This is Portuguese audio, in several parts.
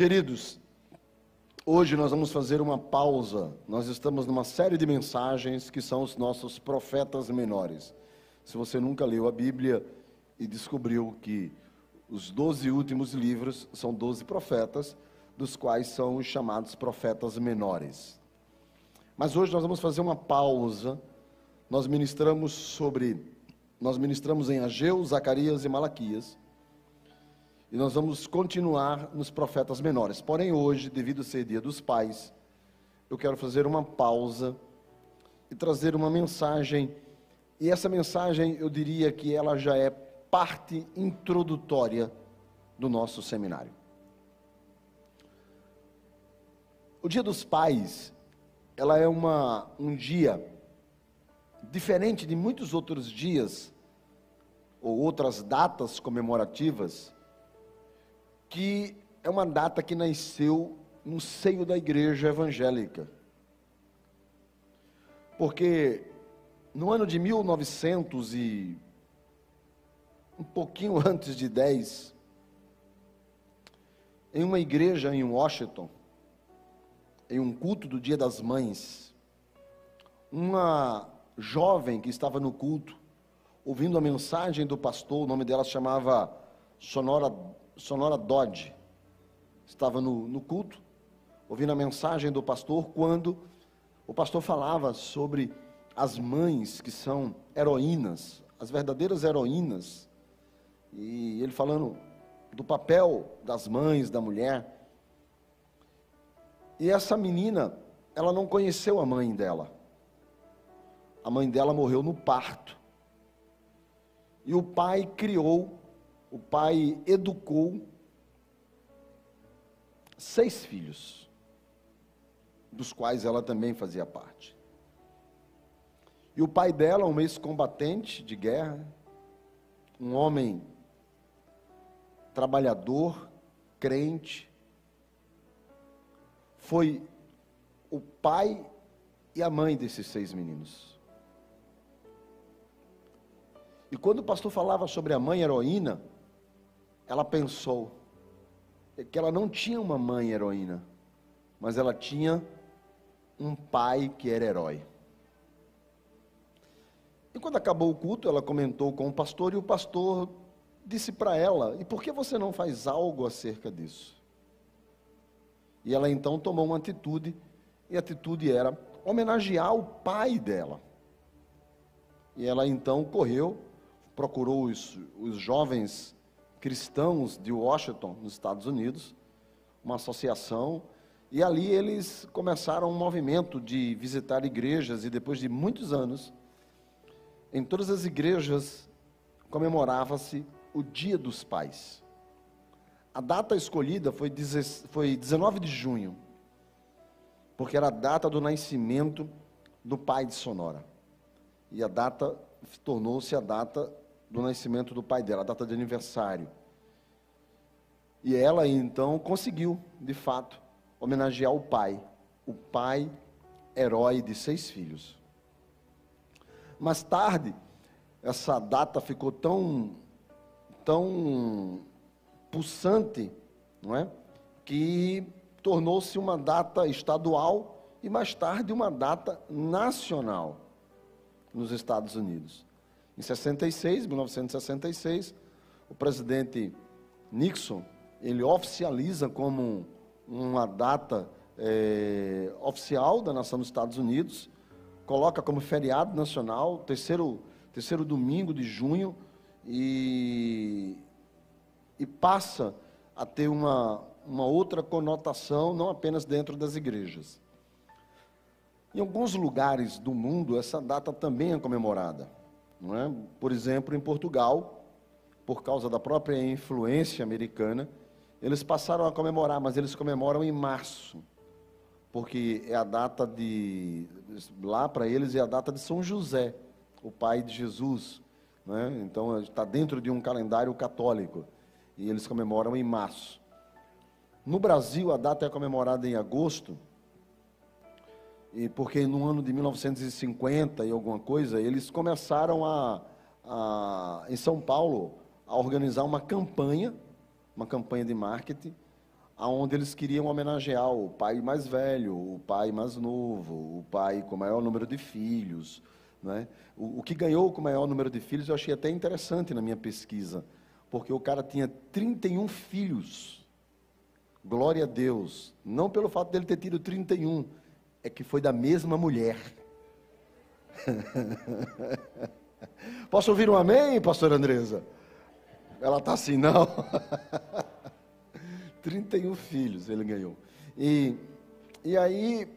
Queridos, hoje nós vamos fazer uma pausa. Nós estamos numa série de mensagens que são os nossos profetas menores. Se você nunca leu a Bíblia e descobriu que os doze últimos livros são doze profetas, dos quais são os chamados profetas menores. Mas hoje nós vamos fazer uma pausa. Nós ministramos sobre, nós ministramos em Ageu, Zacarias e Malaquias. E nós vamos continuar nos profetas menores. Porém, hoje, devido a ser dia dos pais, eu quero fazer uma pausa e trazer uma mensagem. E essa mensagem, eu diria que ela já é parte introdutória do nosso seminário. O Dia dos Pais, ela é uma, um dia diferente de muitos outros dias ou outras datas comemorativas que é uma data que nasceu no seio da igreja evangélica. Porque no ano de 1900 e um pouquinho antes de 10, em uma igreja em Washington, em um culto do Dia das Mães, uma jovem que estava no culto, ouvindo a mensagem do pastor, o nome dela se chamava Sonora Sonora Dodge. Estava no, no culto, ouvindo a mensagem do pastor, quando o pastor falava sobre as mães que são heroínas, as verdadeiras heroínas, e ele falando do papel das mães, da mulher. E essa menina, ela não conheceu a mãe dela. A mãe dela morreu no parto. E o pai criou o pai educou seis filhos, dos quais ela também fazia parte. E o pai dela, um ex-combatente de guerra, um homem trabalhador, crente, foi o pai e a mãe desses seis meninos. E quando o pastor falava sobre a mãe heroína, ela pensou que ela não tinha uma mãe heroína, mas ela tinha um pai que era herói. E quando acabou o culto, ela comentou com o pastor e o pastor disse para ela: E por que você não faz algo acerca disso? E ela então tomou uma atitude, e a atitude era homenagear o pai dela. E ela então correu, procurou os, os jovens cristãos de Washington, nos Estados Unidos, uma associação, e ali eles começaram um movimento de visitar igrejas, e depois de muitos anos, em todas as igrejas comemorava-se o Dia dos Pais. A data escolhida foi, foi 19 de junho, porque era a data do nascimento do pai de Sonora. E a data tornou-se a data do nascimento do pai dela, a data de aniversário. E ela então conseguiu, de fato, homenagear o pai, o pai herói de seis filhos. Mais tarde, essa data ficou tão, tão pulsante, não é? Que tornou-se uma data estadual e mais tarde uma data nacional nos Estados Unidos. Em 66, 1966, o presidente Nixon ele oficializa como uma data é, oficial da nação dos Estados Unidos, coloca como feriado nacional, terceiro, terceiro domingo de junho, e, e passa a ter uma, uma outra conotação, não apenas dentro das igrejas. Em alguns lugares do mundo, essa data também é comemorada. É? Por exemplo, em Portugal, por causa da própria influência americana, eles passaram a comemorar, mas eles comemoram em março, porque é a data de. Lá para eles é a data de São José, o pai de Jesus. Né? Então está dentro de um calendário católico. E eles comemoram em março. No Brasil, a data é comemorada em agosto, e porque no ano de 1950 e alguma coisa, eles começaram a, a, em São Paulo a organizar uma campanha, uma campanha de marketing, aonde eles queriam homenagear o pai mais velho, o pai mais novo, o pai com maior número de filhos. Né? O, o que ganhou com o maior número de filhos eu achei até interessante na minha pesquisa, porque o cara tinha 31 filhos. Glória a Deus. Não pelo fato dele ter tido 31, é que foi da mesma mulher. Posso ouvir um amém, pastor Andresa? Ela está assim, não. 31 filhos ele ganhou. E, e aí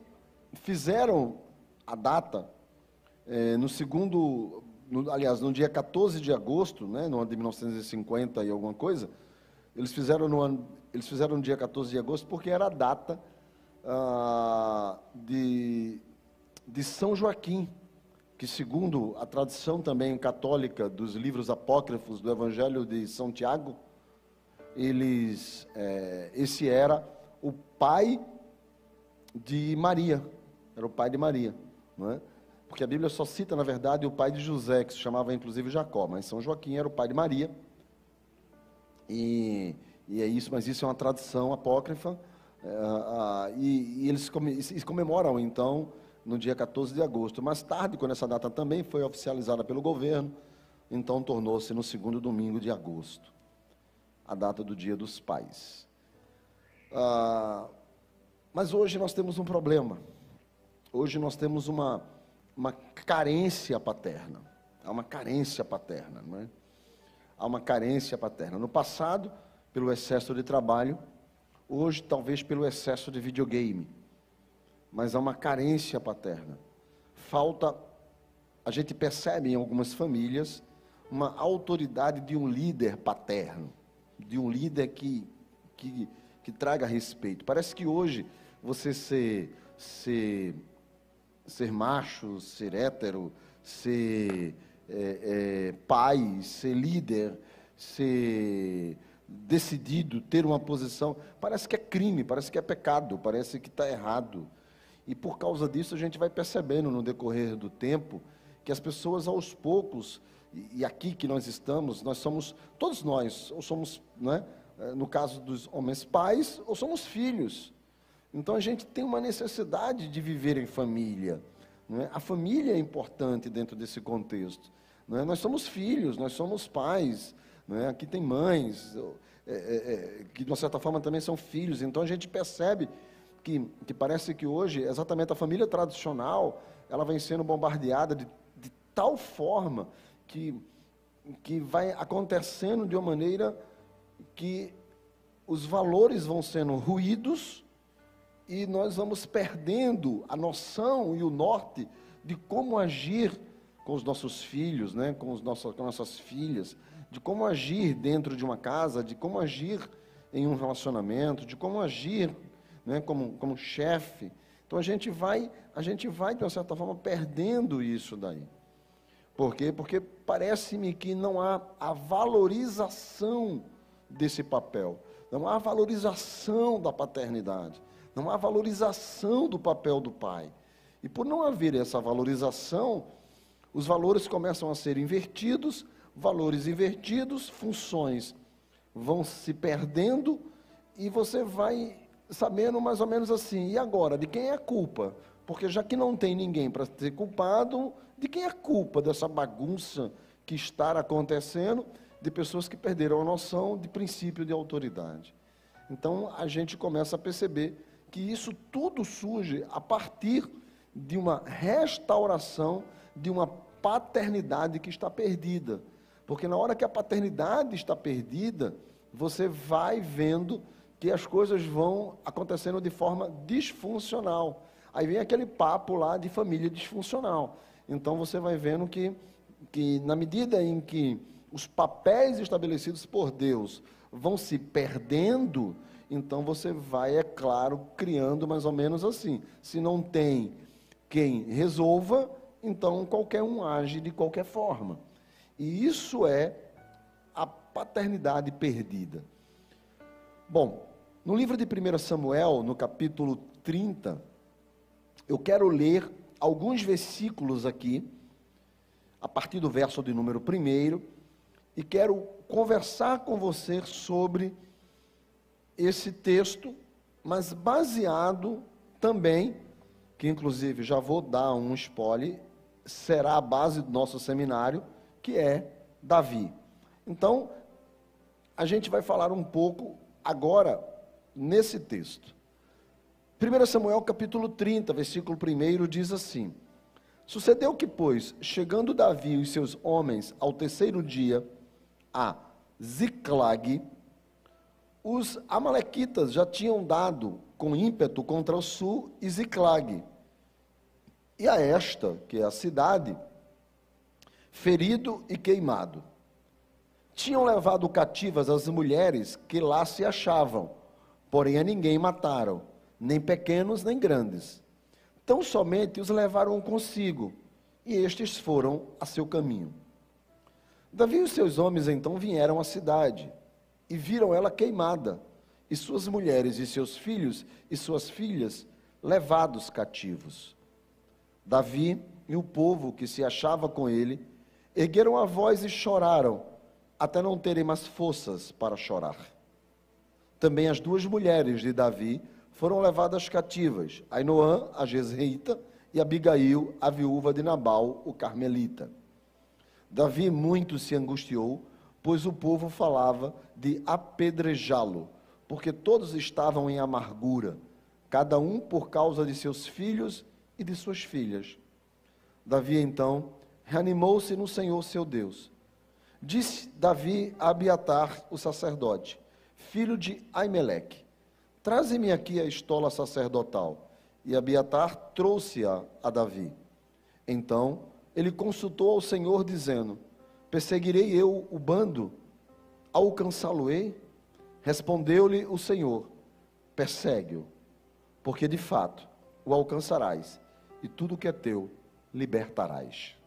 fizeram a data é, no segundo, no, aliás, no dia 14 de agosto, né, no ano de 1950 e alguma coisa, eles fizeram no, ano, eles fizeram no dia 14 de agosto porque era a data ah, de, de São Joaquim, que segundo a tradição também católica dos livros apócrifos do Evangelho de São Tiago, eles, é, esse era o pai de Maria, era o pai de Maria, não é? Porque a Bíblia só cita, na verdade, o pai de José, que se chamava inclusive Jacó, mas São Joaquim era o pai de Maria. E, e é isso, mas isso é uma tradição apócrifa. É, e, e, eles comemoram, então, no dia 14 de agosto. Mais tarde, quando essa data também foi oficializada pelo governo, então tornou-se no segundo domingo de agosto a data do Dia dos Pais. Ah, mas hoje nós temos um problema. Hoje nós temos uma, uma carência paterna. Há uma carência paterna, não é? Há uma carência paterna. No passado, pelo excesso de trabalho, hoje, talvez pelo excesso de videogame. Mas há uma carência paterna. Falta, a gente percebe em algumas famílias, uma autoridade de um líder paterno de um líder que, que, que traga respeito. Parece que hoje você ser, ser, ser macho, ser hétero, ser é, é, pai, ser líder, ser decidido, ter uma posição, parece que é crime, parece que é pecado, parece que está errado. E por causa disso a gente vai percebendo no decorrer do tempo que as pessoas aos poucos e aqui que nós estamos, nós somos, todos nós, ou somos, né, no caso dos homens, pais, ou somos filhos. Então a gente tem uma necessidade de viver em família. É? A família é importante dentro desse contexto. É? Nós somos filhos, nós somos pais. É? Aqui tem mães, é, é, é, que de uma certa forma também são filhos. Então a gente percebe que, que parece que hoje, exatamente a família tradicional, ela vem sendo bombardeada de, de tal forma que, que vai acontecendo de uma maneira que os valores vão sendo ruídos e nós vamos perdendo a noção e o norte de como agir com os nossos filhos, né, com, os nossos, com nossas filhas, de como agir dentro de uma casa, de como agir em um relacionamento, de como agir né, como, como chefe. Então a gente vai, a gente vai, de uma certa forma, perdendo isso daí. Por quê? Porque parece-me que não há a valorização desse papel, não há valorização da paternidade, não há valorização do papel do pai. E por não haver essa valorização, os valores começam a ser invertidos, valores invertidos, funções vão se perdendo e você vai sabendo mais ou menos assim, e agora, de quem é a culpa? Porque já que não tem ninguém para ser culpado, de quem é a culpa dessa bagunça que está acontecendo de pessoas que perderam a noção de princípio de autoridade? Então a gente começa a perceber que isso tudo surge a partir de uma restauração de uma paternidade que está perdida. Porque na hora que a paternidade está perdida, você vai vendo que as coisas vão acontecendo de forma disfuncional. Aí vem aquele papo lá de família disfuncional. Então você vai vendo que, que na medida em que os papéis estabelecidos por Deus vão se perdendo, então você vai, é claro, criando mais ou menos assim. Se não tem quem resolva, então qualquer um age de qualquer forma. E isso é a paternidade perdida. Bom, no livro de 1 Samuel, no capítulo 30, eu quero ler alguns versículos aqui, a partir do verso de número 1, e quero conversar com você sobre esse texto, mas baseado também, que inclusive já vou dar um spoiler, será a base do nosso seminário, que é Davi. Então, a gente vai falar um pouco agora nesse texto. 1 Samuel capítulo 30, versículo 1 diz assim: Sucedeu que, pois, chegando Davi e seus homens ao terceiro dia a Ziclag, os amalequitas já tinham dado com ímpeto contra o sul e Ziclag. E a esta, que é a cidade, ferido e queimado. Tinham levado cativas as mulheres que lá se achavam, porém a ninguém mataram, nem pequenos nem grandes. Tão somente os levaram consigo, e estes foram a seu caminho. Davi e seus homens então vieram à cidade, e viram ela queimada, e suas mulheres e seus filhos e suas filhas levados cativos. Davi e o povo que se achava com ele ergueram a voz e choraram, até não terem mais forças para chorar. Também as duas mulheres de Davi foram levadas cativas, Ainoã, a Jezreita, e Abigail, a viúva de Nabal, o carmelita. Davi muito se angustiou, pois o povo falava de apedrejá-lo, porque todos estavam em amargura, cada um por causa de seus filhos e de suas filhas. Davi então reanimou-se no Senhor seu Deus. Disse Davi a Abiatar, o sacerdote, filho de Aimeleque: Traze-me aqui a estola sacerdotal. E Abiatar trouxe-a a Davi. Então ele consultou ao Senhor, dizendo: Perseguirei eu o bando? Alcançá-lo-ei? Respondeu-lhe o Senhor: Persegue-o, porque de fato o alcançarás, e tudo que é teu libertarás.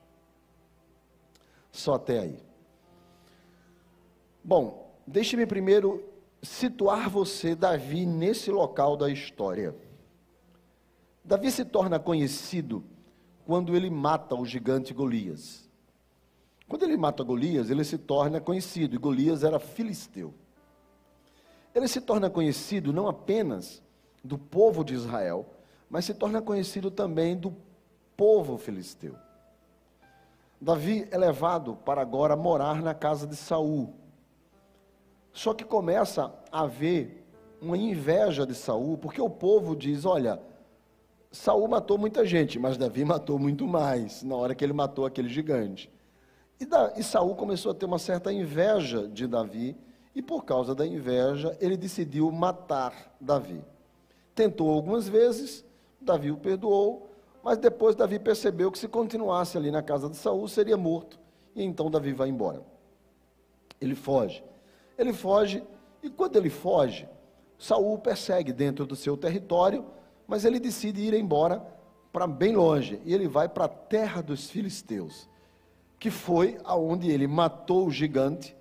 Só até aí. Bom, deixe-me primeiro situar você, Davi, nesse local da história. Davi se torna conhecido quando ele mata o gigante Golias. Quando ele mata Golias, ele se torna conhecido, e Golias era filisteu. Ele se torna conhecido não apenas do povo de Israel, mas se torna conhecido também do povo filisteu. Davi é levado para agora morar na casa de Saul. Só que começa a haver uma inveja de Saul, porque o povo diz: olha, Saul matou muita gente, mas Davi matou muito mais na hora que ele matou aquele gigante. E, da, e Saul começou a ter uma certa inveja de Davi, e por causa da inveja, ele decidiu matar Davi. Tentou algumas vezes, Davi o perdoou, mas depois Davi percebeu que se continuasse ali na casa de Saul, seria morto. E então Davi vai embora. Ele foge. Ele foge, e quando ele foge, Saul persegue dentro do seu território, mas ele decide ir embora para bem longe, e ele vai para a terra dos filisteus, que foi aonde ele matou o gigante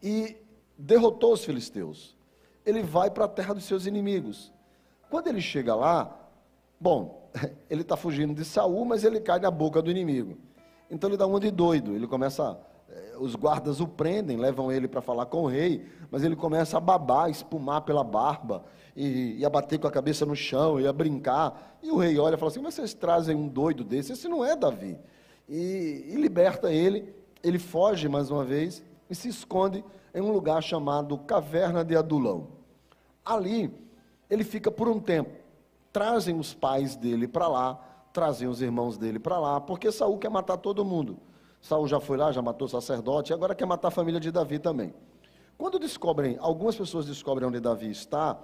e derrotou os filisteus. Ele vai para a terra dos seus inimigos. Quando ele chega lá, bom, ele está fugindo de Saul, mas ele cai na boca do inimigo. Então ele dá uma de doido, ele começa a os guardas o prendem, levam ele para falar com o rei, mas ele começa a babar, espumar pela barba, e, e, a bater com a cabeça no chão, e a brincar. E o rei olha e fala assim: Mas vocês trazem um doido desse? Esse não é Davi. E, e liberta ele, ele foge mais uma vez e se esconde em um lugar chamado Caverna de Adulão. Ali, ele fica por um tempo. Trazem os pais dele para lá, trazem os irmãos dele para lá, porque Saul quer matar todo mundo. Saul já foi lá, já matou o sacerdote, agora quer matar a família de Davi também. Quando descobrem, algumas pessoas descobrem onde Davi está,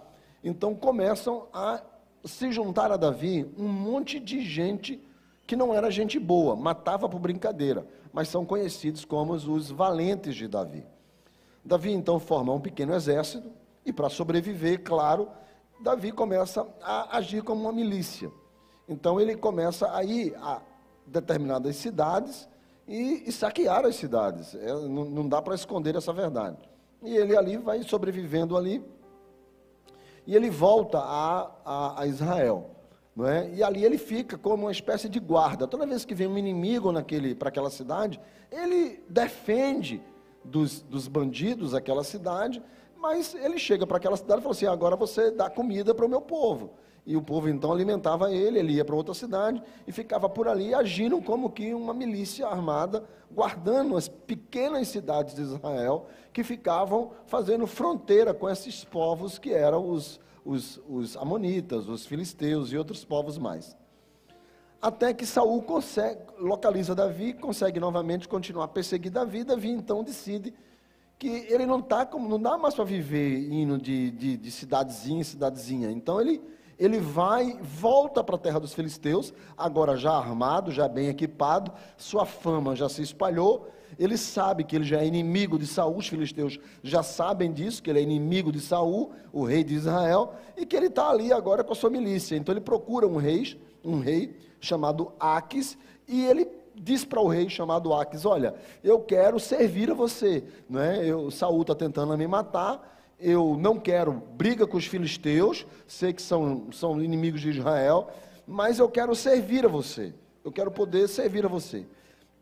então começam a se juntar a Davi um monte de gente que não era gente boa, matava por brincadeira, mas são conhecidos como os valentes de Davi. Davi então forma um pequeno exército e para sobreviver, claro, Davi começa a agir como uma milícia. Então ele começa a ir a determinadas cidades e, e saquear as cidades. É, não, não dá para esconder essa verdade. E ele ali vai sobrevivendo ali. E ele volta a, a, a Israel. Não é? E ali ele fica como uma espécie de guarda. Toda vez que vem um inimigo para aquela cidade, ele defende dos, dos bandidos aquela cidade, Mas ele chega para aquela cidade e fala assim: agora você dá comida para o meu povo. E o povo então alimentava ele, ele ia para outra cidade e ficava por ali agindo como que uma milícia armada, guardando as pequenas cidades de Israel que ficavam fazendo fronteira com esses povos que eram os, os, os amonitas, os filisteus e outros povos mais. Até que Saul consegue, localiza Davi, consegue novamente continuar a perseguir Davi, Davi então decide que ele não tá como não dá mais para viver indo de, de, de cidadezinha em cidadezinha. Então ele ele vai, volta para a terra dos filisteus, agora já armado, já bem equipado, sua fama já se espalhou, ele sabe que ele já é inimigo de Saul, os filisteus já sabem disso, que ele é inimigo de Saul, o rei de Israel, e que ele está ali agora com a sua milícia. Então ele procura um rei, um rei chamado Aques, e ele diz para o rei chamado Aques: Olha, eu quero servir a você. Não é? eu, Saul está tentando me matar, eu não quero briga com os filisteus, sei que são, são inimigos de Israel, mas eu quero servir a você. Eu quero poder servir a você.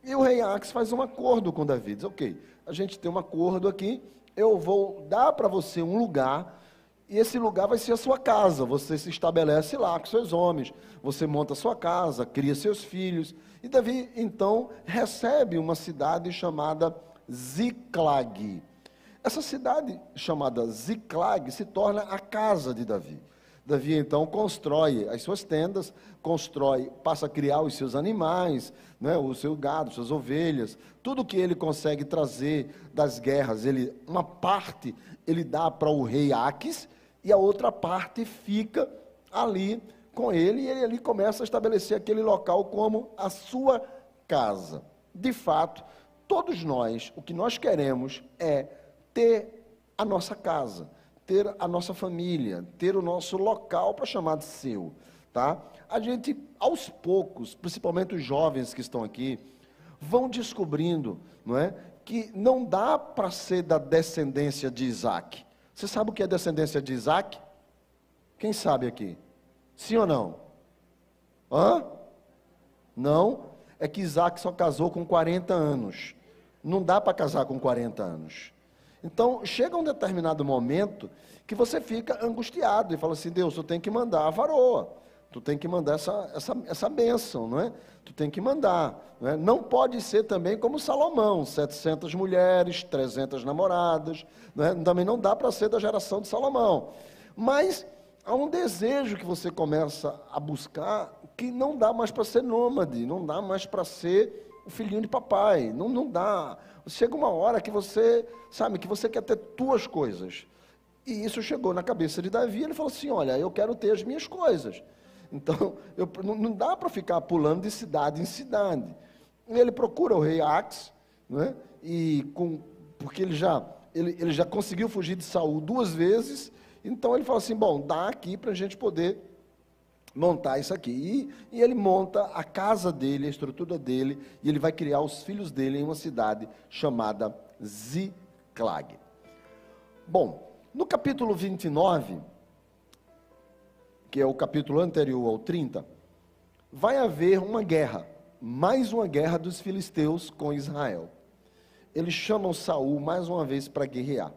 E o rei Ax faz um acordo com Davi. Diz, ok, a gente tem um acordo aqui, eu vou dar para você um lugar, e esse lugar vai ser a sua casa. Você se estabelece lá com seus homens, você monta a sua casa, cria seus filhos. E Davi, então, recebe uma cidade chamada Ziclag. Essa cidade chamada Ziclag se torna a casa de Davi. Davi então constrói as suas tendas, constrói, passa a criar os seus animais, né, o seu gado, suas ovelhas, tudo que ele consegue trazer das guerras, ele uma parte ele dá para o rei Aques e a outra parte fica ali com ele e ele ali começa a estabelecer aquele local como a sua casa. De fato, todos nós, o que nós queremos é ter a nossa casa, ter a nossa família, ter o nosso local para chamar de seu, tá? A gente, aos poucos, principalmente os jovens que estão aqui, vão descobrindo, não é, que não dá para ser da descendência de Isaac. Você sabe o que é descendência de Isaac? Quem sabe aqui? Sim ou não? Hã? Não? É que Isaac só casou com 40 anos. Não dá para casar com 40 anos. Então, chega um determinado momento que você fica angustiado e fala assim: Deus, tu tem que mandar a varoa, tu tem que mandar essa, essa, essa bênção, não é? Tu tem que mandar. Não, é? não pode ser também como Salomão: 700 mulheres, 300 namoradas, não é? também não dá para ser da geração de Salomão. Mas há um desejo que você começa a buscar que não dá mais para ser nômade, não dá mais para ser o filhinho de papai, não, não dá. Chega uma hora que você, sabe, que você quer ter tuas coisas. E isso chegou na cabeça de Davi, ele falou assim: Olha, eu quero ter as minhas coisas. Então, eu, não, não dá para ficar pulando de cidade em cidade. Ele procura o rei Ax, né, e com, porque ele já, ele, ele já conseguiu fugir de Saul duas vezes, então ele fala assim: Bom, dá aqui para a gente poder montar isso aqui. E, e, ele monta a casa dele, a estrutura dele, e ele vai criar os filhos dele em uma cidade chamada Ziklag. Bom, no capítulo 29, que é o capítulo anterior ao 30, vai haver uma guerra, mais uma guerra dos filisteus com Israel. Eles chamam Saul mais uma vez para guerrear.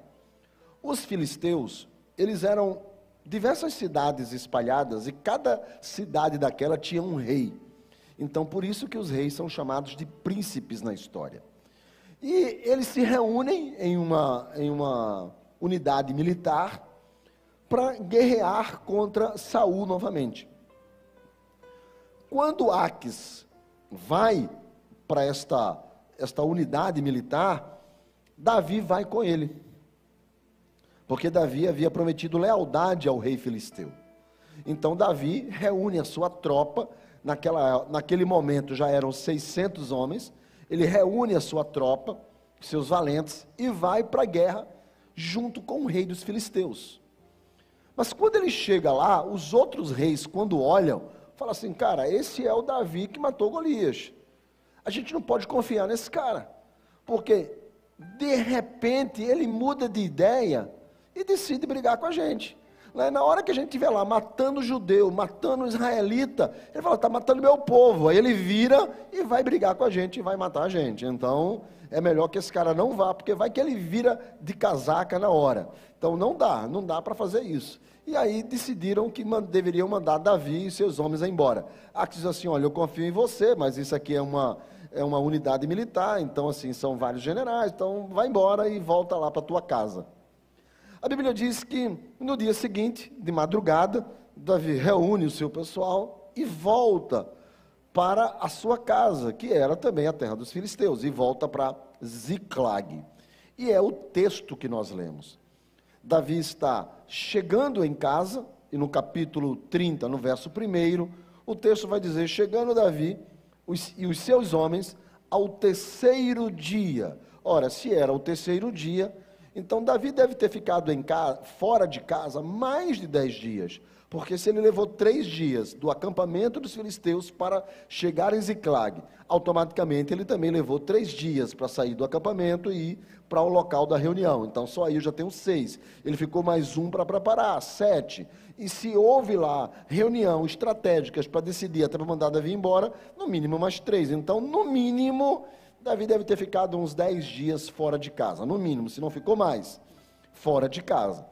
Os filisteus, eles eram diversas cidades espalhadas e cada cidade daquela tinha um rei. Então, por isso que os reis são chamados de príncipes na história. E eles se reúnem em uma, em uma unidade militar para guerrear contra Saul novamente. Quando Aques vai para esta, esta unidade militar, Davi vai com ele porque Davi havia prometido lealdade ao rei filisteu. Então Davi reúne a sua tropa, naquela, naquele momento já eram 600 homens, ele reúne a sua tropa, seus valentes, e vai para a guerra junto com o rei dos filisteus. Mas quando ele chega lá, os outros reis, quando olham, falam assim: cara, esse é o Davi que matou Golias. A gente não pode confiar nesse cara, porque de repente ele muda de ideia e decide brigar com a gente. Né? Na hora que a gente estiver lá matando judeu, matando israelita, ele fala, está matando meu povo. Aí ele vira e vai brigar com a gente e vai matar a gente. Então, é melhor que esse cara não vá, porque vai que ele vira de casaca na hora. Então não dá, não dá para fazer isso. E aí decidiram que deveriam mandar Davi e seus homens embora. Aqui diz assim: olha, eu confio em você, mas isso aqui é uma, é uma unidade militar, então assim, são vários generais, então vai embora e volta lá para tua casa. A Bíblia diz que no dia seguinte, de madrugada, Davi reúne o seu pessoal e volta para a sua casa, que era também a terra dos filisteus, e volta para Ziclag. E é o texto que nós lemos. Davi está chegando em casa, e no capítulo 30, no verso 1, o texto vai dizer: Chegando Davi e os seus homens ao terceiro dia. Ora, se era o terceiro dia, então Davi deve ter ficado em casa, fora de casa mais de dez dias, porque se ele levou três dias do acampamento dos filisteus para chegar em Ziclag, automaticamente ele também levou três dias para sair do acampamento e ir para o local da reunião. Então só aí eu já tenho seis. Ele ficou mais um para preparar, sete. E se houve lá reunião estratégicas para decidir até para mandar Davi embora, no mínimo mais três. Então, no mínimo, Davi deve ter ficado uns 10 dias fora de casa, no mínimo, se não ficou mais, fora de casa.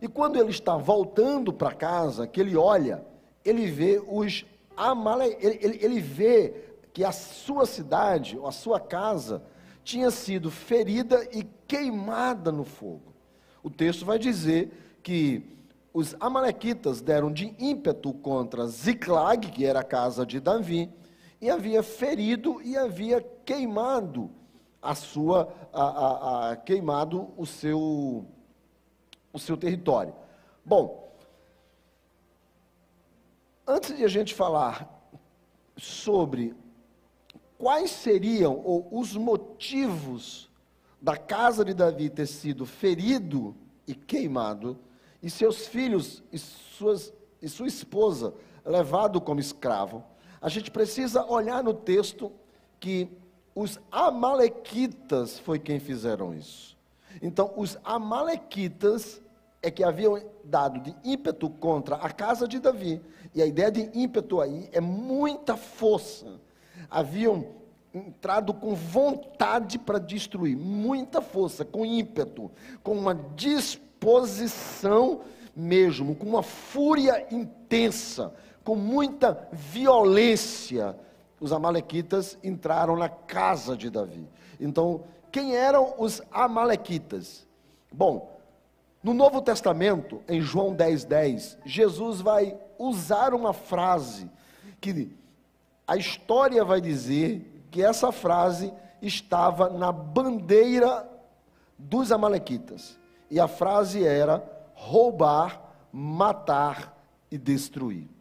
E quando ele está voltando para casa, que ele olha, ele vê os amale... ele, ele, ele vê que a sua cidade, a sua casa, tinha sido ferida e queimada no fogo. O texto vai dizer que os amalequitas deram de ímpeto contra Ziclag, que era a casa de Davi, e havia ferido e havia queimado a sua, a, a, a, queimado o seu, o seu território. Bom, antes de a gente falar sobre quais seriam ou os motivos da casa de Davi ter sido ferido e queimado, e seus filhos e, suas, e sua esposa levado como escravo, a gente precisa olhar no texto que os amalequitas foi quem fizeram isso. Então, os amalequitas é que haviam dado de ímpeto contra a casa de Davi. E a ideia de ímpeto aí é muita força. Haviam entrado com vontade para destruir, muita força, com ímpeto, com uma disposição mesmo, com uma fúria intensa, com muita violência, os amalequitas entraram na casa de Davi. Então, quem eram os amalequitas? Bom, no Novo Testamento, em João 10:10, 10, Jesus vai usar uma frase que a história vai dizer que essa frase estava na bandeira dos amalequitas. E a frase era roubar, matar e destruir.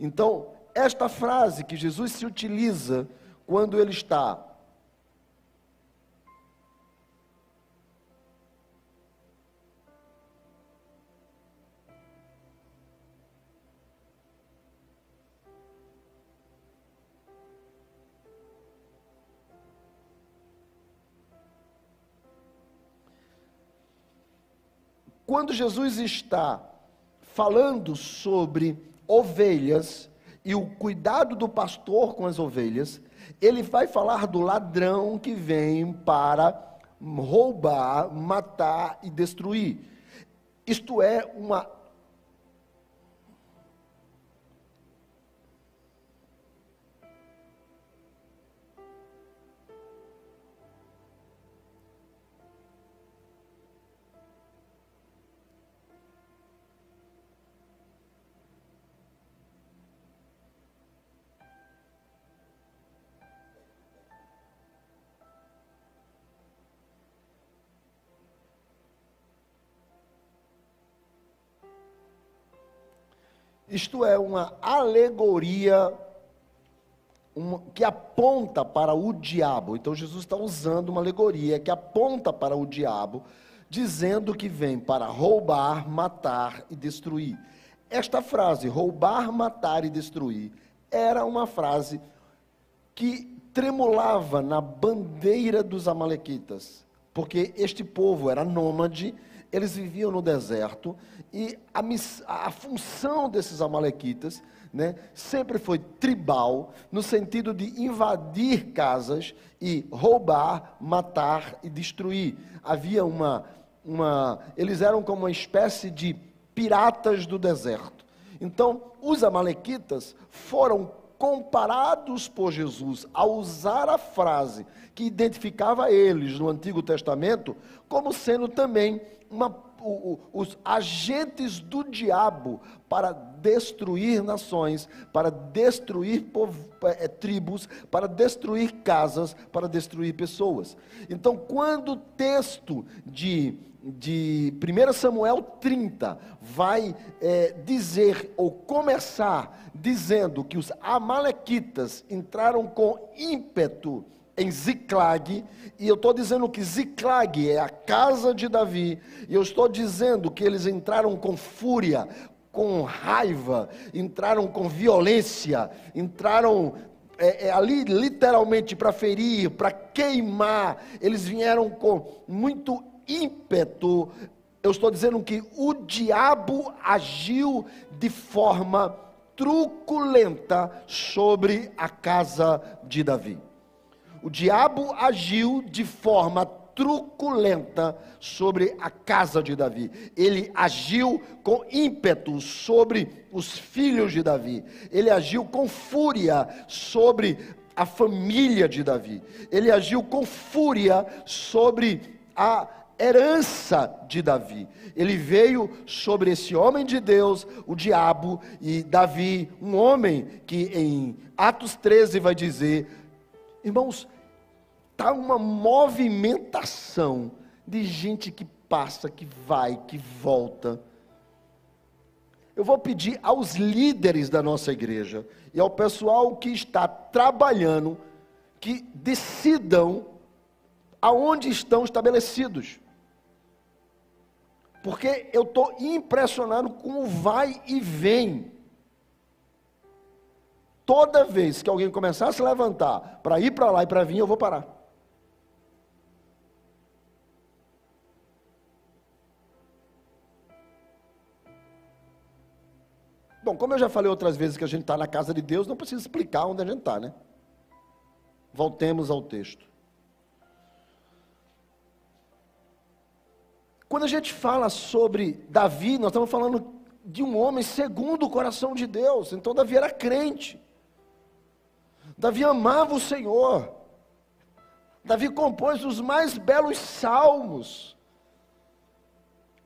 Então, esta frase que Jesus se utiliza quando ele está Quando Jesus está falando sobre ovelhas e o cuidado do pastor com as ovelhas, ele vai falar do ladrão que vem para roubar, matar e destruir. Isto é uma Isto é uma alegoria uma, que aponta para o diabo. Então Jesus está usando uma alegoria que aponta para o diabo, dizendo que vem para roubar, matar e destruir. Esta frase, roubar, matar e destruir, era uma frase que tremulava na bandeira dos amalequitas. porque este povo era nômade, eles viviam no deserto, e a, a função desses amalequitas né, sempre foi tribal, no sentido de invadir casas e roubar, matar e destruir. Havia uma, uma. Eles eram como uma espécie de piratas do deserto. Então, os amalequitas foram comparados por Jesus a usar a frase que identificava eles no Antigo Testamento como sendo também uma, o, o, os agentes do diabo para destruir nações, para destruir povo, é, tribos, para destruir casas, para destruir pessoas. Então, quando o texto de de 1 Samuel 30 vai é, dizer ou começar dizendo que os amalequitas entraram com ímpeto em Ziclag, e eu estou dizendo que Ziclag é a casa de Davi, e eu estou dizendo que eles entraram com fúria, com raiva, entraram com violência, entraram é, é, ali literalmente para ferir, para queimar, eles vieram com muito ímpeto, eu estou dizendo que o diabo agiu de forma truculenta sobre a casa de Davi. O diabo agiu de forma truculenta sobre a casa de Davi. Ele agiu com ímpeto sobre os filhos de Davi. Ele agiu com fúria sobre a família de Davi. Ele agiu com fúria sobre a herança de Davi. Ele veio sobre esse homem de Deus, o diabo, e Davi, um homem que em Atos 13 vai dizer: irmãos, está uma movimentação de gente que passa, que vai, que volta. Eu vou pedir aos líderes da nossa igreja e ao pessoal que está trabalhando que decidam aonde estão estabelecidos. Porque eu estou impressionado com o vai e vem. Toda vez que alguém começar a se levantar para ir para lá e para vir, eu vou parar. Bom, como eu já falei outras vezes que a gente está na casa de Deus, não precisa explicar onde a gente está, né? Voltemos ao texto. Quando a gente fala sobre Davi, nós estamos falando de um homem segundo o coração de Deus. Então Davi era crente. Davi amava o Senhor. Davi compôs os mais belos salmos.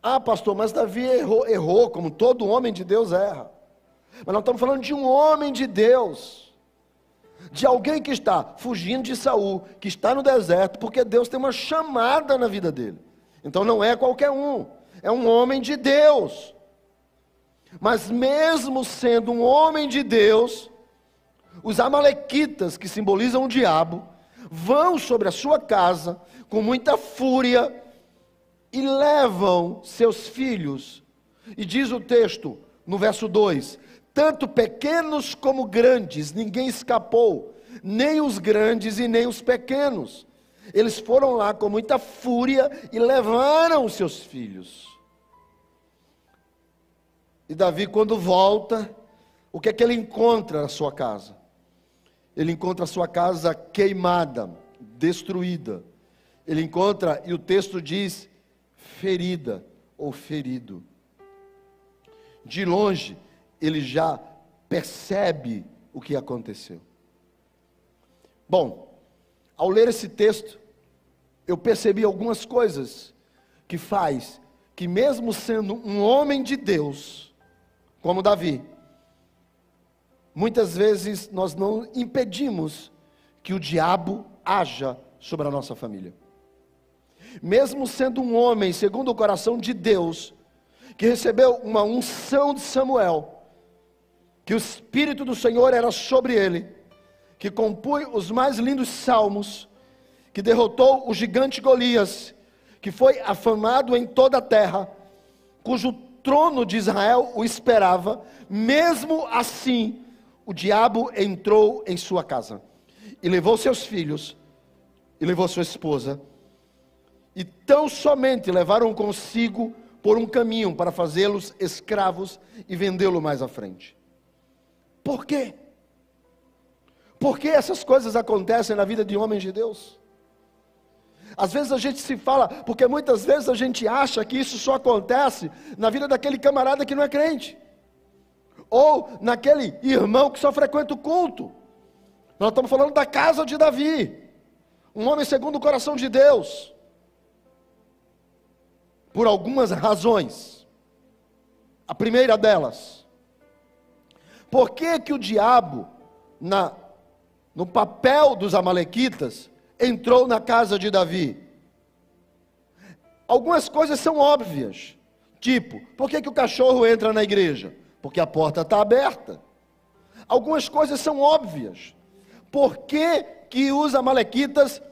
Ah, pastor, mas Davi errou, errou, como todo homem de Deus erra. Mas nós estamos falando de um homem de Deus. De alguém que está fugindo de Saul, que está no deserto, porque Deus tem uma chamada na vida dele. Então não é qualquer um, é um homem de Deus. Mas mesmo sendo um homem de Deus, os amalequitas, que simbolizam o diabo, vão sobre a sua casa com muita fúria e levam seus filhos. E diz o texto, no verso 2: tanto pequenos como grandes, ninguém escapou, nem os grandes e nem os pequenos. Eles foram lá com muita fúria e levaram os seus filhos. E Davi, quando volta, o que é que ele encontra na sua casa? Ele encontra a sua casa queimada, destruída. Ele encontra, e o texto diz, ferida ou ferido. De longe, ele já percebe o que aconteceu. Bom, ao ler esse texto, eu percebi algumas coisas que faz que mesmo sendo um homem de Deus, como Davi, muitas vezes nós não impedimos que o diabo haja sobre a nossa família. Mesmo sendo um homem segundo o coração de Deus, que recebeu uma unção de Samuel, que o Espírito do Senhor era sobre ele, que compunha os mais lindos salmos, que derrotou o gigante Golias, que foi afamado em toda a terra, cujo trono de Israel o esperava, mesmo assim, o diabo entrou em sua casa e levou seus filhos, e levou sua esposa, e tão somente levaram consigo por um caminho para fazê-los escravos e vendê-lo mais à frente. Por quê? Por que essas coisas acontecem na vida de homens de Deus? Às vezes a gente se fala, porque muitas vezes a gente acha que isso só acontece na vida daquele camarada que não é crente, ou naquele irmão que só frequenta o culto. Nós estamos falando da casa de Davi, um homem segundo o coração de Deus, por algumas razões. A primeira delas, por que que o diabo, na, no papel dos amalequitas, entrou na casa de Davi? Algumas coisas são óbvias, tipo, por que, que o cachorro entra na igreja? Porque a porta está aberta. Algumas coisas são óbvias. Por que, que os amalequitas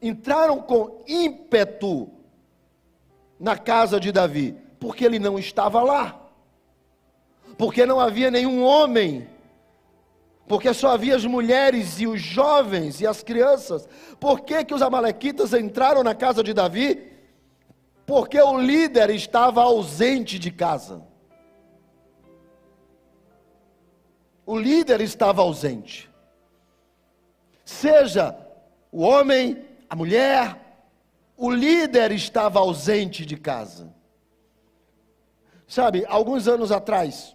entraram com ímpeto na casa de Davi? Porque ele não estava lá. Porque não havia nenhum homem porque só havia as mulheres e os jovens e as crianças. Por que, que os amalequitas entraram na casa de Davi? Porque o líder estava ausente de casa. O líder estava ausente. Seja o homem, a mulher, o líder estava ausente de casa. Sabe, alguns anos atrás,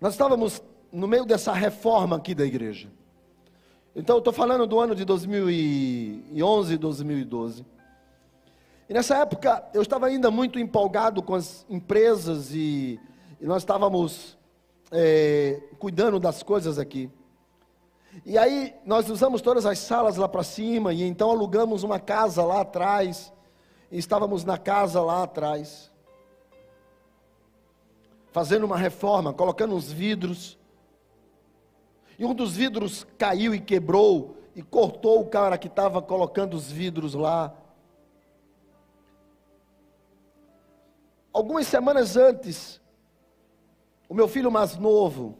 nós estávamos no meio dessa reforma aqui da igreja. Então, eu estou falando do ano de 2011, 2012. E nessa época, eu estava ainda muito empolgado com as empresas e, e nós estávamos é, cuidando das coisas aqui. E aí, nós usamos todas as salas lá para cima, e então alugamos uma casa lá atrás, e estávamos na casa lá atrás fazendo uma reforma, colocando uns vidros. E um dos vidros caiu e quebrou e cortou o cara que estava colocando os vidros lá. Algumas semanas antes, o meu filho mais novo,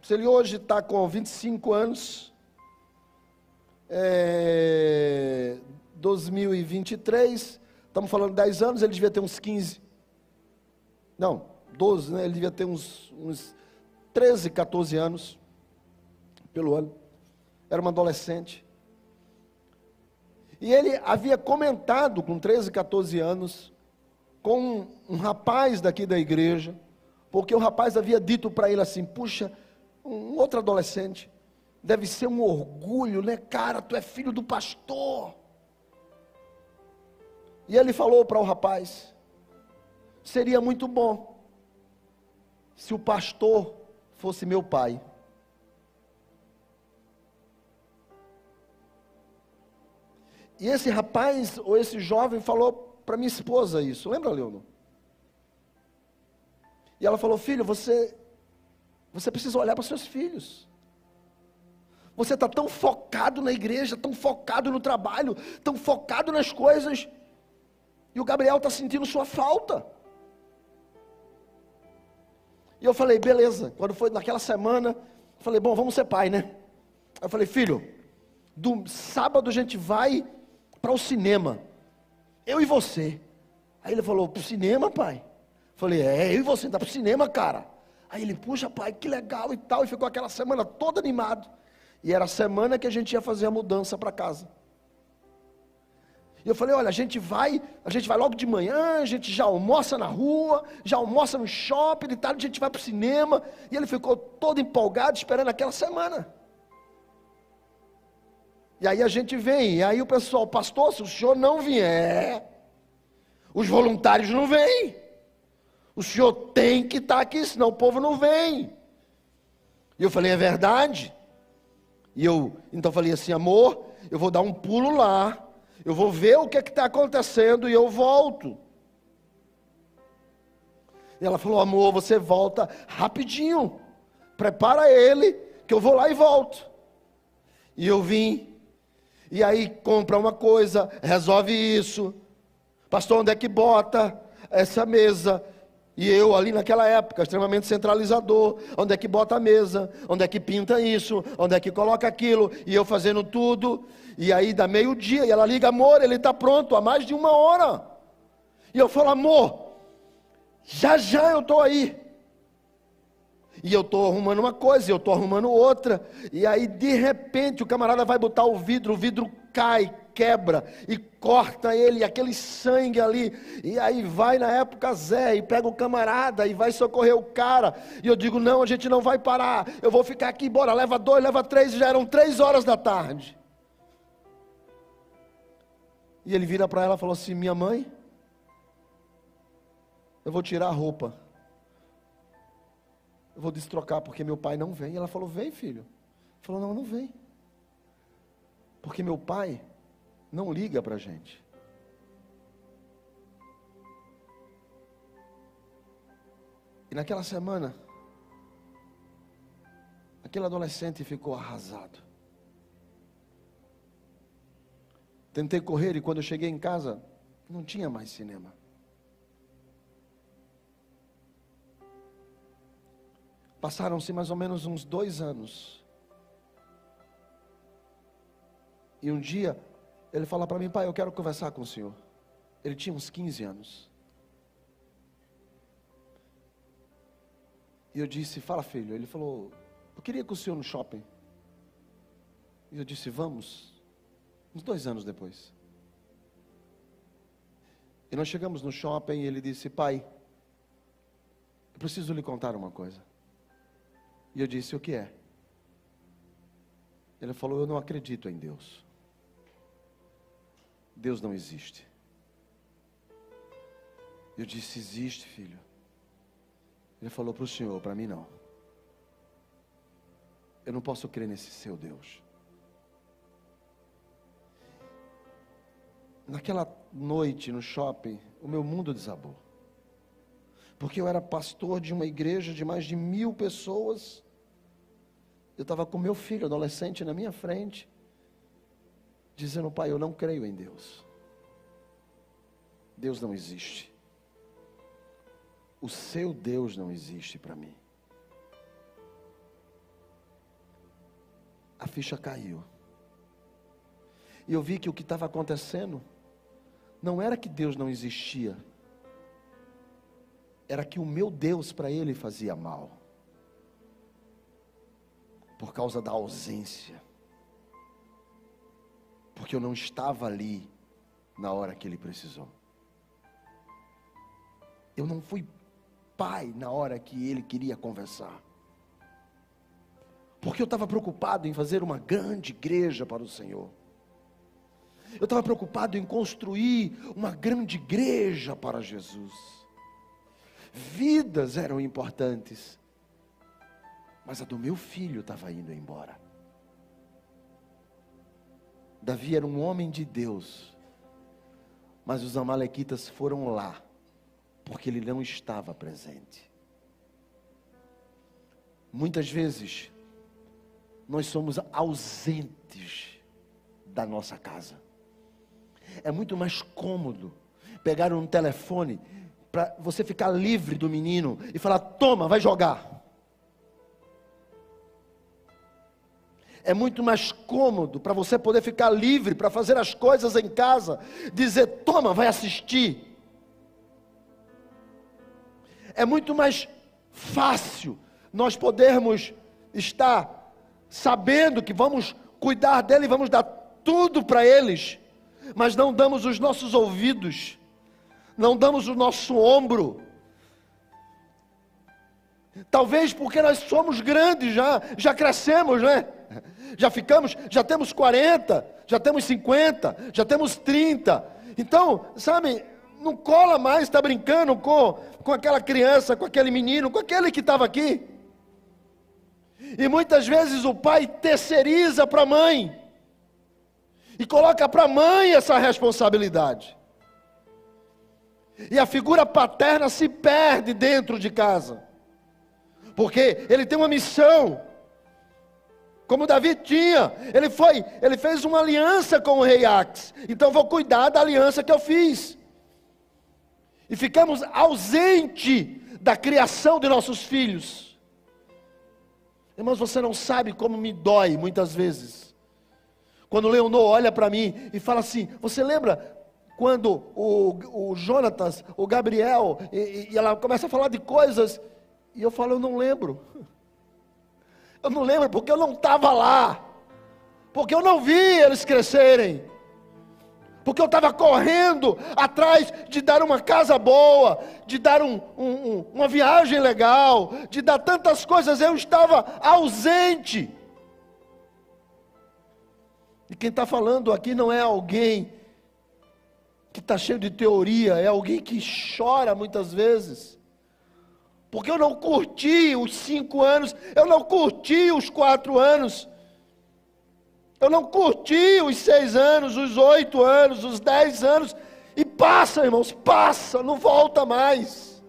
se ele hoje está com 25 anos, é, 2023, estamos falando 10 anos, ele devia ter uns 15. Não, 12, né? Ele devia ter uns, uns 13, 14 anos, pelo ano. Era um adolescente. E ele havia comentado com 13, 14 anos com um, um rapaz daqui da igreja, porque o rapaz havia dito para ele assim: puxa, um outro adolescente, deve ser um orgulho, né, cara? Tu é filho do pastor. E ele falou para o rapaz: Seria muito bom se o pastor fosse meu pai. E esse rapaz, ou esse jovem, falou para minha esposa isso. Lembra, Leono? E ela falou: Filho, você, você precisa olhar para seus filhos. Você está tão focado na igreja, tão focado no trabalho, tão focado nas coisas. E o Gabriel está sentindo sua falta. E eu falei, beleza. Quando foi naquela semana, eu falei, bom, vamos ser pai, né? Eu falei, filho, do sábado a gente vai para o cinema. Eu e você. Aí ele falou, para o cinema, pai? Falei, é, eu e você, dá para o cinema, cara. Aí ele, puxa, pai, que legal e tal. E ficou aquela semana todo animado. E era a semana que a gente ia fazer a mudança para casa. E eu falei, olha, a gente vai, a gente vai logo de manhã, a gente já almoça na rua, já almoça no shopping e tal, a gente vai para o cinema. E ele ficou todo empolgado esperando aquela semana. E aí a gente vem, e aí o pessoal, pastor, se o senhor não vier, os voluntários não vêm. O senhor tem que estar tá aqui, senão o povo não vem. E eu falei, é verdade? E eu então falei assim, amor, eu vou dar um pulo lá eu vou ver o que é está acontecendo e eu volto. E ela falou: amor, você volta rapidinho. Prepara ele, que eu vou lá e volto. E eu vim. E aí compra uma coisa, resolve isso. Pastor, onde é que bota essa mesa? E eu ali naquela época, extremamente centralizador, onde é que bota a mesa, onde é que pinta isso, onde é que coloca aquilo, e eu fazendo tudo. E aí dá meio-dia, e ela liga, amor, ele está pronto há mais de uma hora. E eu falo, amor, já já eu estou aí. E eu estou arrumando uma coisa, eu estou arrumando outra. E aí, de repente, o camarada vai botar o vidro, o vidro cai, quebra e corta ele, aquele sangue ali. E aí vai na época Zé e pega o camarada e vai socorrer o cara. E eu digo: não, a gente não vai parar. Eu vou ficar aqui, bora, leva dois, leva três. Já eram três horas da tarde. E ele vira para ela e falou assim: minha mãe, eu vou tirar a roupa. Eu vou destrocar porque meu pai não vem. E ela falou: vem, filho. Ele falou: não, não vem. Porque meu pai não liga para a gente. E naquela semana, aquele adolescente ficou arrasado. Tentei correr e quando eu cheguei em casa, não tinha mais cinema. Passaram-se mais ou menos uns dois anos. E um dia ele fala para mim, pai, eu quero conversar com o senhor. Ele tinha uns 15 anos. E eu disse, fala filho. Ele falou, eu queria com o senhor no shopping. E eu disse, vamos. Uns dois anos depois. E nós chegamos no shopping e ele disse, pai, eu preciso lhe contar uma coisa. E eu disse, o que é? Ele falou, eu não acredito em Deus. Deus não existe. Eu disse: Existe, filho. Ele falou para o senhor: Para mim não. Eu não posso crer nesse seu Deus. Naquela noite no shopping, o meu mundo desabou. Porque eu era pastor de uma igreja de mais de mil pessoas. Eu estava com meu filho adolescente na minha frente dizendo: Pai, eu não creio em Deus. Deus não existe. O seu Deus não existe para mim. A ficha caiu. E eu vi que o que estava acontecendo não era que Deus não existia, era que o meu Deus para ele fazia mal, por causa da ausência porque eu não estava ali na hora que ele precisou. Eu não fui pai na hora que ele queria conversar. Porque eu estava preocupado em fazer uma grande igreja para o Senhor. Eu estava preocupado em construir uma grande igreja para Jesus. Vidas eram importantes, mas a do meu filho estava indo embora. Davi era um homem de Deus, mas os Amalequitas foram lá, porque ele não estava presente. Muitas vezes, nós somos ausentes da nossa casa. É muito mais cômodo pegar um telefone para você ficar livre do menino e falar: toma, vai jogar. É muito mais cômodo para você poder ficar livre para fazer as coisas em casa, dizer: toma, vai assistir. É muito mais fácil nós podermos estar sabendo que vamos cuidar dele e vamos dar tudo para eles, mas não damos os nossos ouvidos, não damos o nosso ombro. Talvez porque nós somos grandes já, já crescemos, né? já ficamos, já temos 40, já temos 50, já temos 30. Então, sabe, não cola mais estar tá brincando com, com aquela criança, com aquele menino, com aquele que estava aqui. E muitas vezes o pai terceiriza para a mãe e coloca para a mãe essa responsabilidade. E a figura paterna se perde dentro de casa, porque ele tem uma missão como Davi tinha. Ele foi, ele fez uma aliança com o rei Ax. Então vou cuidar da aliança que eu fiz. E ficamos ausente da criação de nossos filhos. Irmãos, você não sabe como me dói muitas vezes. Quando Leonor olha para mim e fala assim: Você lembra quando o, o Jonatas, o Gabriel, e, e ela começa a falar de coisas, e eu falo: Eu não lembro. Eu não lembro porque eu não estava lá, porque eu não vi eles crescerem porque eu estava correndo atrás de dar uma casa boa, de dar um, um, uma viagem legal, de dar tantas coisas, eu estava ausente. E quem está falando aqui não é alguém que está cheio de teoria, é alguém que chora muitas vezes. Porque eu não curti os cinco anos, eu não curti os quatro anos, eu não curti os seis anos, os oito anos, os dez anos. E passa, irmãos, passa, não volta mais.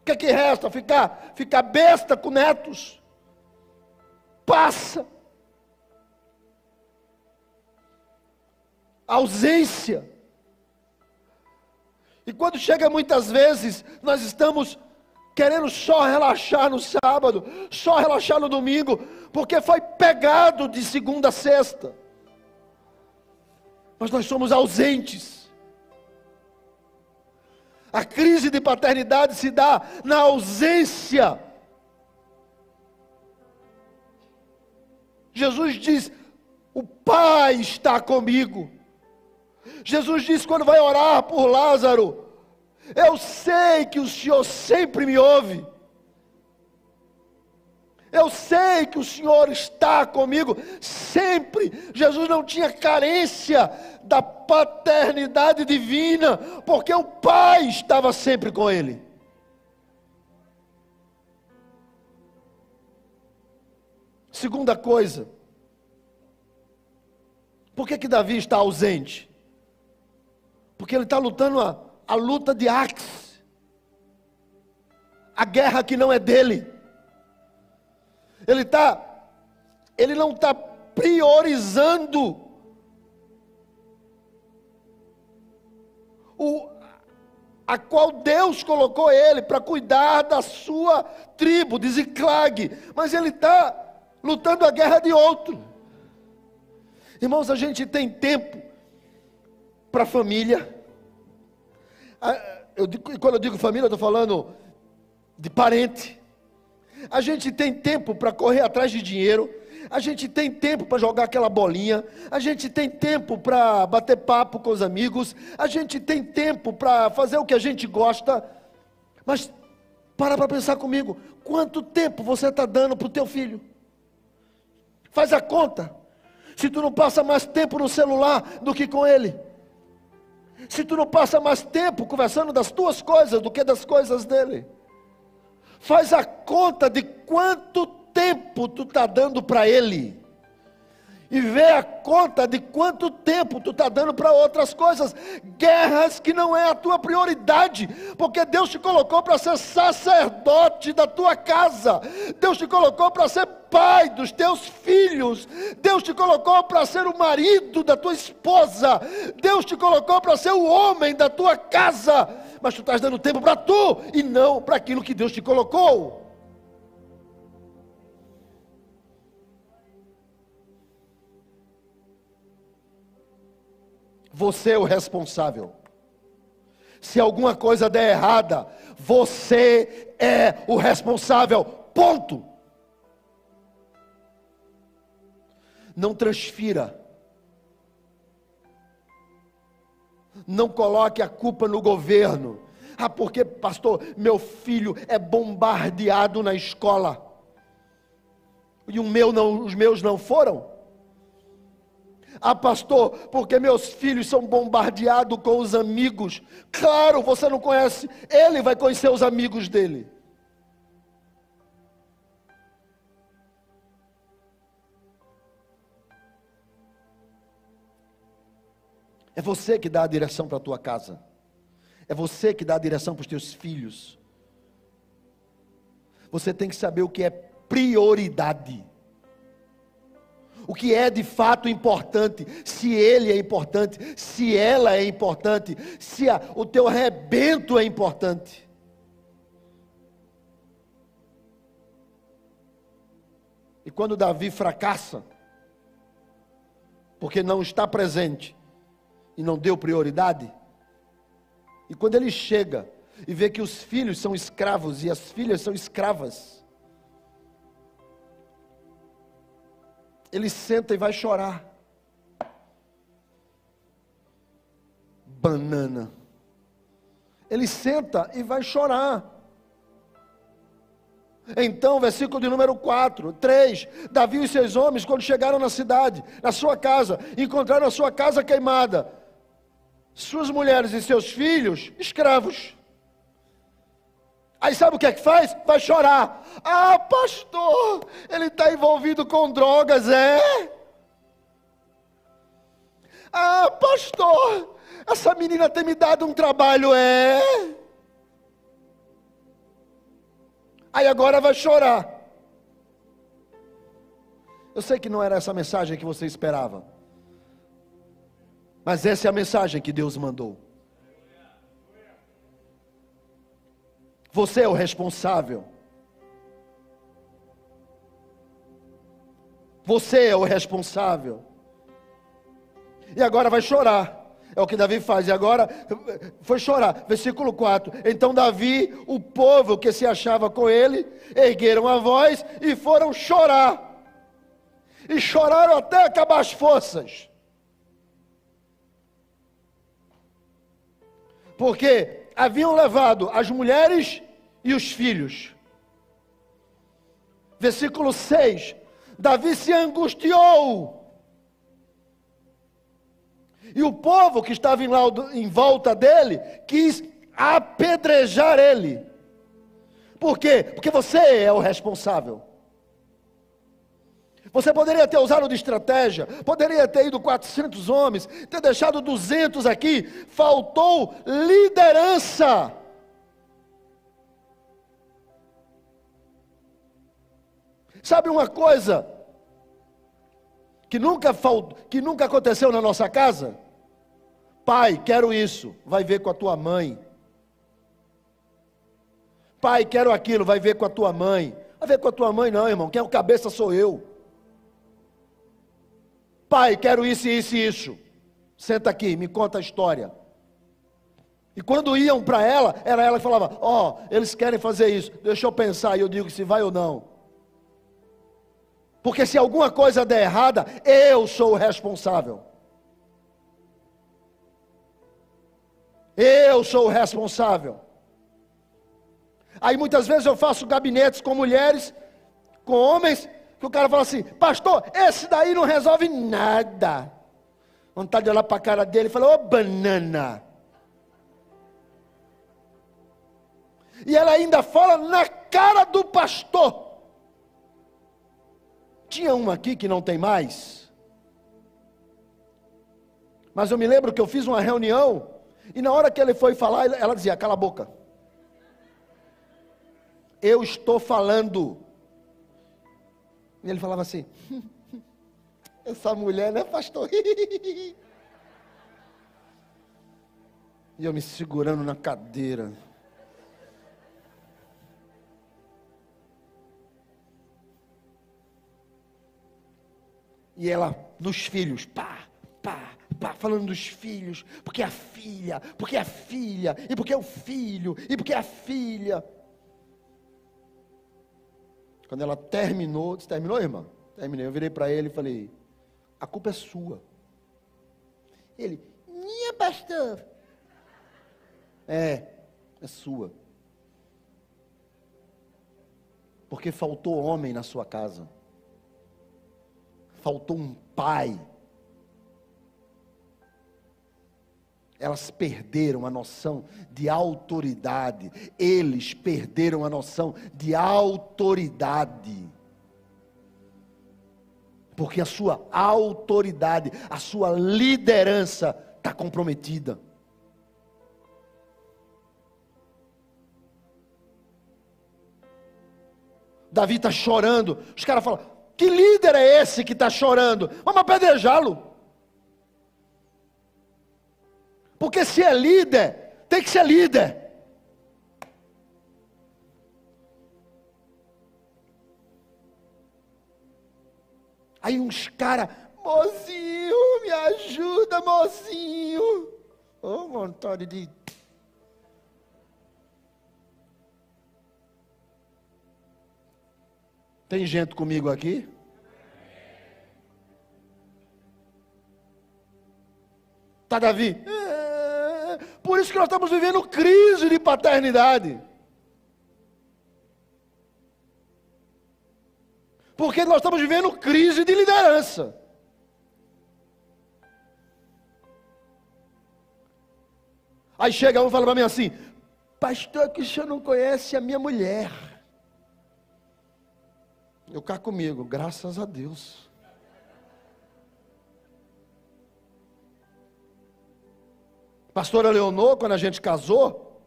O que é que resta? Ficar, ficar besta com netos. Passa. Ausência. E quando chega muitas vezes, nós estamos querendo só relaxar no sábado, só relaxar no domingo, porque foi pegado de segunda a sexta. Mas nós somos ausentes. A crise de paternidade se dá na ausência. Jesus diz: O Pai está comigo. Jesus diz quando vai orar por Lázaro: eu sei que o Senhor sempre me ouve. Eu sei que o Senhor está comigo sempre. Jesus não tinha carência da paternidade divina, porque o Pai estava sempre com ele. Segunda coisa, por que, que Davi está ausente? Porque ele está lutando a a luta de Axe, a guerra que não é dele. Ele está, ele não está priorizando o, a qual Deus colocou ele para cuidar da sua tribo, de Ziclag, mas ele está lutando a guerra de outro. Irmãos, a gente tem tempo para a família, ah, eu, quando eu digo família, eu estou falando de parente. A gente tem tempo para correr atrás de dinheiro. A gente tem tempo para jogar aquela bolinha. A gente tem tempo para bater papo com os amigos. A gente tem tempo para fazer o que a gente gosta. Mas para para pensar comigo. Quanto tempo você está dando para o teu filho? Faz a conta. Se tu não passa mais tempo no celular do que com ele se tu não passa mais tempo conversando das tuas coisas do que das coisas dele? Faz a conta de quanto tempo tu está dando para ele e vê a conta de quanto tempo tu está dando para outras coisas, guerras que não é a tua prioridade, porque Deus te colocou para ser sacerdote da tua casa, Deus te colocou para ser pai dos teus filhos, Deus te colocou para ser o marido da tua esposa, Deus te colocou para ser o homem da tua casa, mas tu estás dando tempo para tu e não para aquilo que Deus te colocou. Você é o responsável. Se alguma coisa der errada, você é o responsável. Ponto. Não transfira. Não coloque a culpa no governo. Ah, porque, pastor, meu filho é bombardeado na escola. E o meu não, os meus não foram? Ah, pastor, porque meus filhos são bombardeados com os amigos. Claro, você não conhece, ele vai conhecer os amigos dele. É você que dá a direção para a tua casa. É você que dá a direção para os teus filhos. Você tem que saber o que é prioridade. O que é de fato importante, se ele é importante, se ela é importante, se a, o teu rebento é importante. E quando Davi fracassa, porque não está presente e não deu prioridade, e quando ele chega e vê que os filhos são escravos e as filhas são escravas, ele senta e vai chorar. Banana. Ele senta e vai chorar. Então, versículo de número 4, 3: Davi e seus homens, quando chegaram na cidade, na sua casa, encontraram a sua casa queimada, suas mulheres e seus filhos escravos. Aí sabe o que é que faz? Vai chorar. Ah, pastor, ele está envolvido com drogas, é? Ah, pastor, essa menina tem me dado um trabalho, é? Aí agora vai chorar. Eu sei que não era essa mensagem que você esperava. Mas essa é a mensagem que Deus mandou. Você é o responsável. Você é o responsável. E agora vai chorar. É o que Davi faz. E agora foi chorar. Versículo 4. Então Davi, o povo que se achava com ele, ergueram a voz e foram chorar. E choraram até acabar as forças. Porque haviam levado as mulheres e os filhos. Versículo 6: Davi se angustiou. E o povo que estava em, em volta dele quis apedrejar ele. Por quê? Porque você é o responsável. Você poderia ter usado de estratégia, poderia ter ido 400 homens, ter deixado 200 aqui, faltou liderança. Sabe uma coisa que nunca que nunca aconteceu na nossa casa? Pai, quero isso, vai ver com a tua mãe. Pai, quero aquilo, vai ver com a tua mãe. Vai ver com a tua mãe não, irmão, quem é o cabeça sou eu. Pai, quero isso, isso e isso. Senta aqui, me conta a história. E quando iam para ela, era ela que falava: Ó, oh, eles querem fazer isso, deixa eu pensar. E eu digo se vai ou não. Porque se alguma coisa der errada, eu sou o responsável. Eu sou o responsável. Aí muitas vezes eu faço gabinetes com mulheres, com homens, que o cara fala assim: Pastor, esse daí não resolve nada. Vontade de olhar para a cara dele e falar: Ô banana. E ela ainda fala na cara do pastor. Tinha uma aqui que não tem mais. Mas eu me lembro que eu fiz uma reunião e na hora que ele foi falar, ela dizia: Cala a boca. Eu estou falando. E ele falava assim: Essa mulher, né, pastor? E eu me segurando na cadeira. E ela, nos filhos, pá, pá, pá, falando dos filhos, porque a filha, porque a filha, e porque é o filho, e porque é a filha. Quando ela terminou, disse, terminou, irmã? Terminei. Eu virei para ele e falei, a culpa é sua. Ele, minha pastor. É, é sua. Porque faltou homem na sua casa. Faltou um pai. Elas perderam a noção de autoridade. Eles perderam a noção de autoridade. Porque a sua autoridade, a sua liderança está comprometida. Davi está chorando. Os caras falam: Que líder é esse que está chorando? Vamos apedrejá-lo. Porque se é líder, tem que ser líder. Aí uns caras, mozinho, me ajuda, mozinho. Ô, oh, vontade de. Tem gente comigo aqui? Tá, Davi? É, por isso que nós estamos vivendo crise de paternidade. Porque nós estamos vivendo crise de liderança. Aí chega um e fala para mim assim: Pastor, que o senhor não conhece a minha mulher. Eu cá comigo, graças a Deus. Pastora Leonor, quando a gente casou,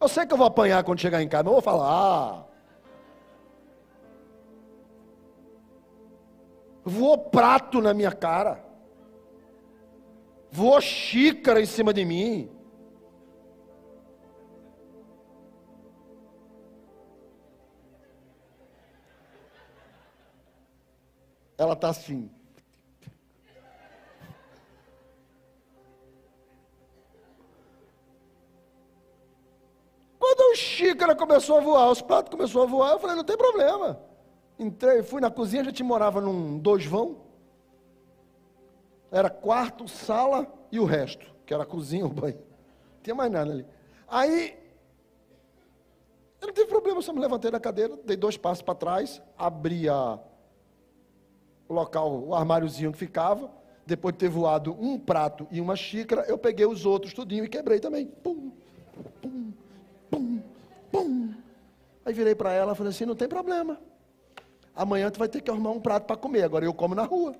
eu sei que eu vou apanhar quando chegar em casa, mas eu vou falar, ah, voou prato na minha cara, voou xícara em cima de mim. Ela está assim. A xícara começou a voar, os pratos começaram a voar, eu falei, não tem problema. Entrei, fui na cozinha, a gente morava num dois vão. Era quarto, sala e o resto, que era a cozinha, o banho. Não tinha mais nada ali. Aí, eu não tive problema, só me levantei da cadeira, dei dois passos para trás, abri a, o local, o armáriozinho que ficava. Depois de ter voado um prato e uma xícara, eu peguei os outros tudinho e quebrei também. Pum, pum. Aí virei para ela e falei assim: não tem problema. Amanhã tu vai ter que arrumar um prato para comer. Agora eu como na rua.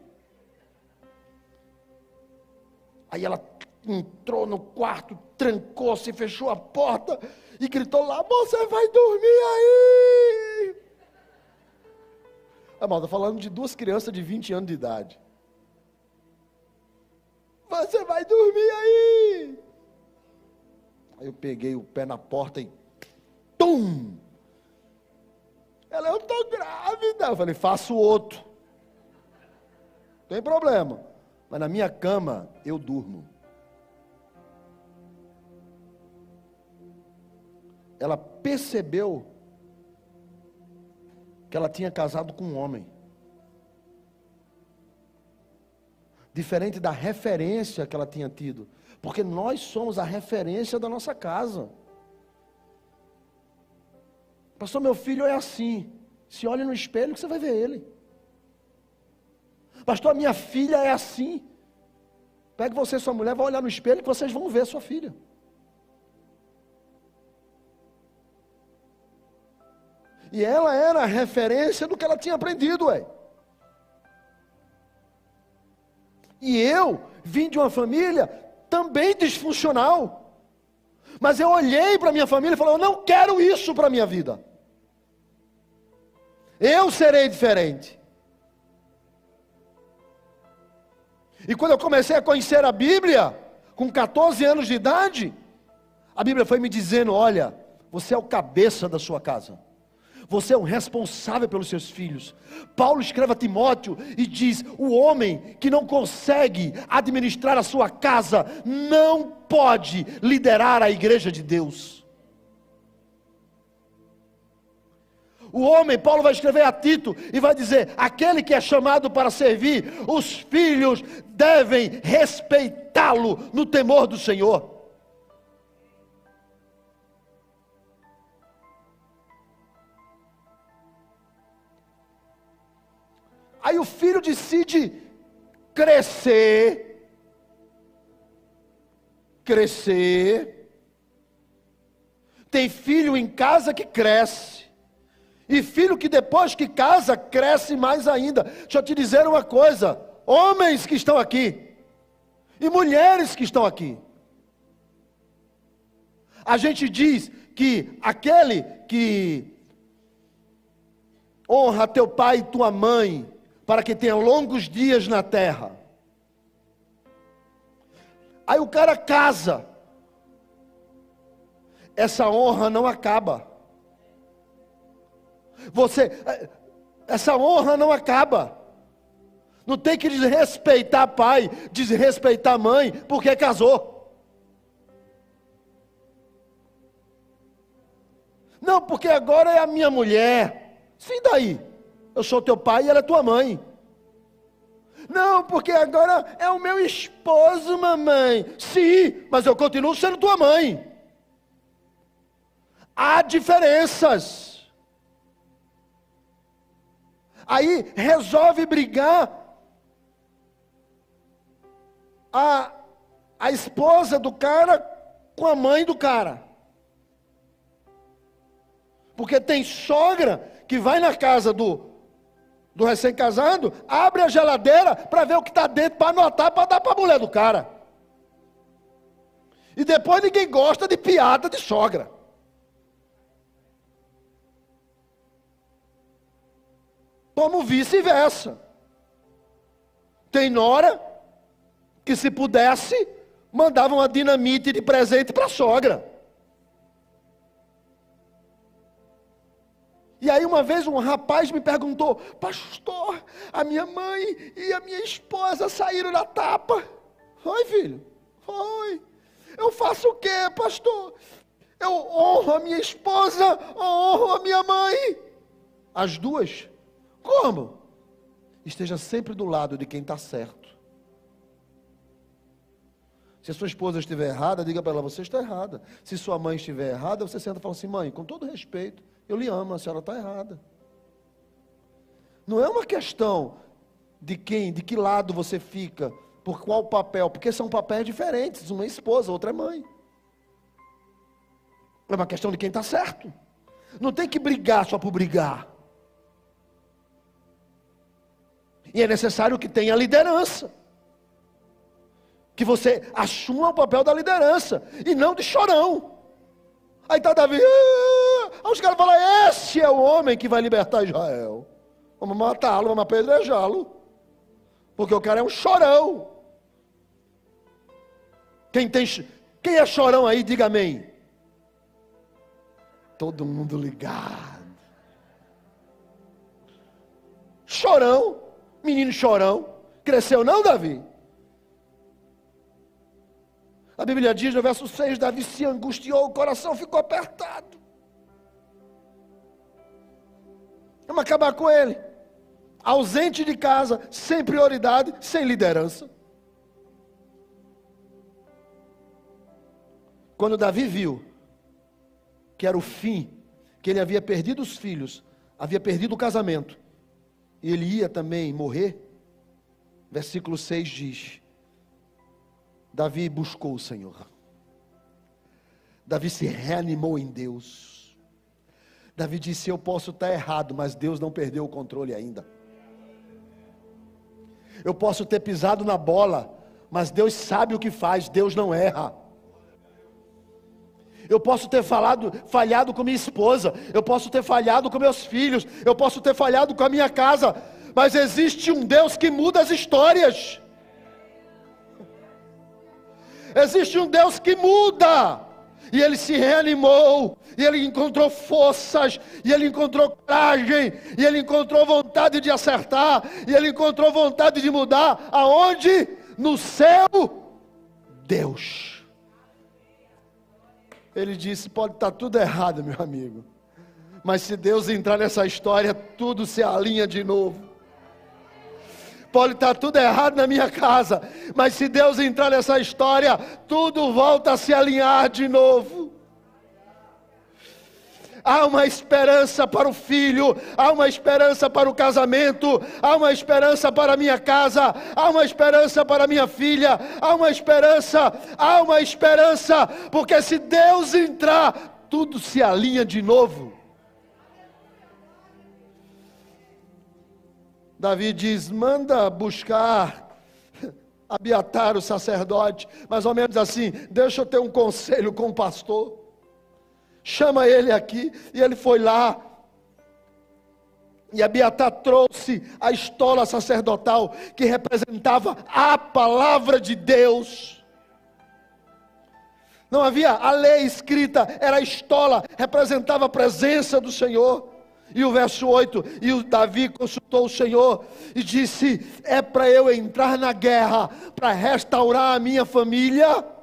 Aí ela entrou no quarto, trancou-se, fechou a porta e gritou lá: Você vai dormir aí! Ah, mal, estou falando de duas crianças de 20 anos de idade. Você vai dormir aí! Aí eu peguei o pé na porta e. Tum! Ela, eu estou grávida. Eu falei, faço outro. Tem problema. Mas na minha cama eu durmo. Ela percebeu que ela tinha casado com um homem. Diferente da referência que ela tinha tido. Porque nós somos a referência da nossa casa. Pastor, meu filho é assim. Se olha no espelho que você vai ver ele. Pastor, minha filha é assim. Pega você e sua mulher, vai olhar no espelho que vocês vão ver sua filha. E ela era a referência do que ela tinha aprendido, ué. E eu vim de uma família também disfuncional. Mas eu olhei para minha família e falei: eu não quero isso para a minha vida. Eu serei diferente. E quando eu comecei a conhecer a Bíblia, com 14 anos de idade, a Bíblia foi me dizendo: olha, você é o cabeça da sua casa. Você é o responsável pelos seus filhos. Paulo escreve a Timóteo e diz: o homem que não consegue administrar a sua casa não pode liderar a igreja de Deus. O homem, Paulo vai escrever a Tito e vai dizer: aquele que é chamado para servir, os filhos devem respeitá-lo no temor do Senhor. Aí o filho decide crescer, crescer. Tem filho em casa que cresce. E filho que depois que casa, cresce mais ainda. Deixa eu te dizer uma coisa: homens que estão aqui, e mulheres que estão aqui. A gente diz que aquele que honra teu pai e tua mãe, para que tenha longos dias na terra. Aí o cara casa. Essa honra não acaba. Você, essa honra não acaba. Não tem que desrespeitar pai, desrespeitar mãe, porque casou. Não, porque agora é a minha mulher. Sim, daí. Eu sou teu pai e ela é tua mãe. Não, porque agora é o meu esposo, mamãe. Sim, mas eu continuo sendo tua mãe. Há diferenças. Aí resolve brigar. A, a esposa do cara com a mãe do cara. Porque tem sogra que vai na casa do, do recém-casado, abre a geladeira para ver o que está dentro, para anotar, para dar para a mulher do cara. E depois ninguém gosta de piada de sogra. Como vice-versa. Tem nora que se pudesse, mandava uma dinamite de presente para a sogra. E aí uma vez um rapaz me perguntou, pastor, a minha mãe e a minha esposa saíram na tapa. Oi, filho. Oi. Eu faço o quê, pastor? Eu honro a minha esposa, honro a minha mãe. As duas. Como? Esteja sempre do lado de quem está certo. Se a sua esposa estiver errada, diga para ela, você está errada. Se sua mãe estiver errada, você senta e fala assim, mãe, com todo respeito, eu lhe amo, a senhora está errada. Não é uma questão de quem, de que lado você fica, por qual papel, porque são papéis diferentes. Uma é esposa, outra é mãe. É uma questão de quem está certo. Não tem que brigar só por brigar. E é necessário que tenha liderança. Que você assuma o papel da liderança e não de chorão. Aí está Davi, ah! aí os caras falam: esse é o homem que vai libertar Israel. Vamos matá-lo, vamos apedrejá-lo. Porque o cara é um chorão. Quem, tem, quem é chorão aí, diga amém. Todo mundo ligado. Chorão, menino chorão. Cresceu não, Davi? A Bíblia diz no verso 6: Davi se angustiou, o coração ficou apertado. Vamos acabar com ele. Ausente de casa, sem prioridade, sem liderança. Quando Davi viu que era o fim, que ele havia perdido os filhos, havia perdido o casamento, e ele ia também morrer, versículo 6 diz: Davi buscou o Senhor. Davi se reanimou em Deus. Davi disse: Eu posso estar errado, mas Deus não perdeu o controle ainda. Eu posso ter pisado na bola, mas Deus sabe o que faz, Deus não erra. Eu posso ter falado, falhado com minha esposa, eu posso ter falhado com meus filhos, eu posso ter falhado com a minha casa, mas existe um Deus que muda as histórias. Existe um Deus que muda. E ele se reanimou, e ele encontrou forças, e ele encontrou coragem, e ele encontrou vontade de acertar, e ele encontrou vontade de mudar. Aonde? No céu, Deus. Ele disse: pode estar tudo errado, meu amigo, mas se Deus entrar nessa história, tudo se alinha de novo. Pode estar tudo errado na minha casa, mas se Deus entrar nessa história, tudo volta a se alinhar de novo. Há uma esperança para o filho, há uma esperança para o casamento, há uma esperança para a minha casa, há uma esperança para a minha filha, há uma esperança, há uma esperança, porque se Deus entrar, tudo se alinha de novo. Davi diz: manda buscar Abiatar, o sacerdote, mais ou menos assim: deixa eu ter um conselho com o pastor. Chama ele aqui, e ele foi lá. E Abiatar trouxe a estola sacerdotal que representava a palavra de Deus. Não havia a lei escrita, era a estola, representava a presença do Senhor. E o verso 8: E o Davi consultou o Senhor e disse: É para eu entrar na guerra, para restaurar a minha família?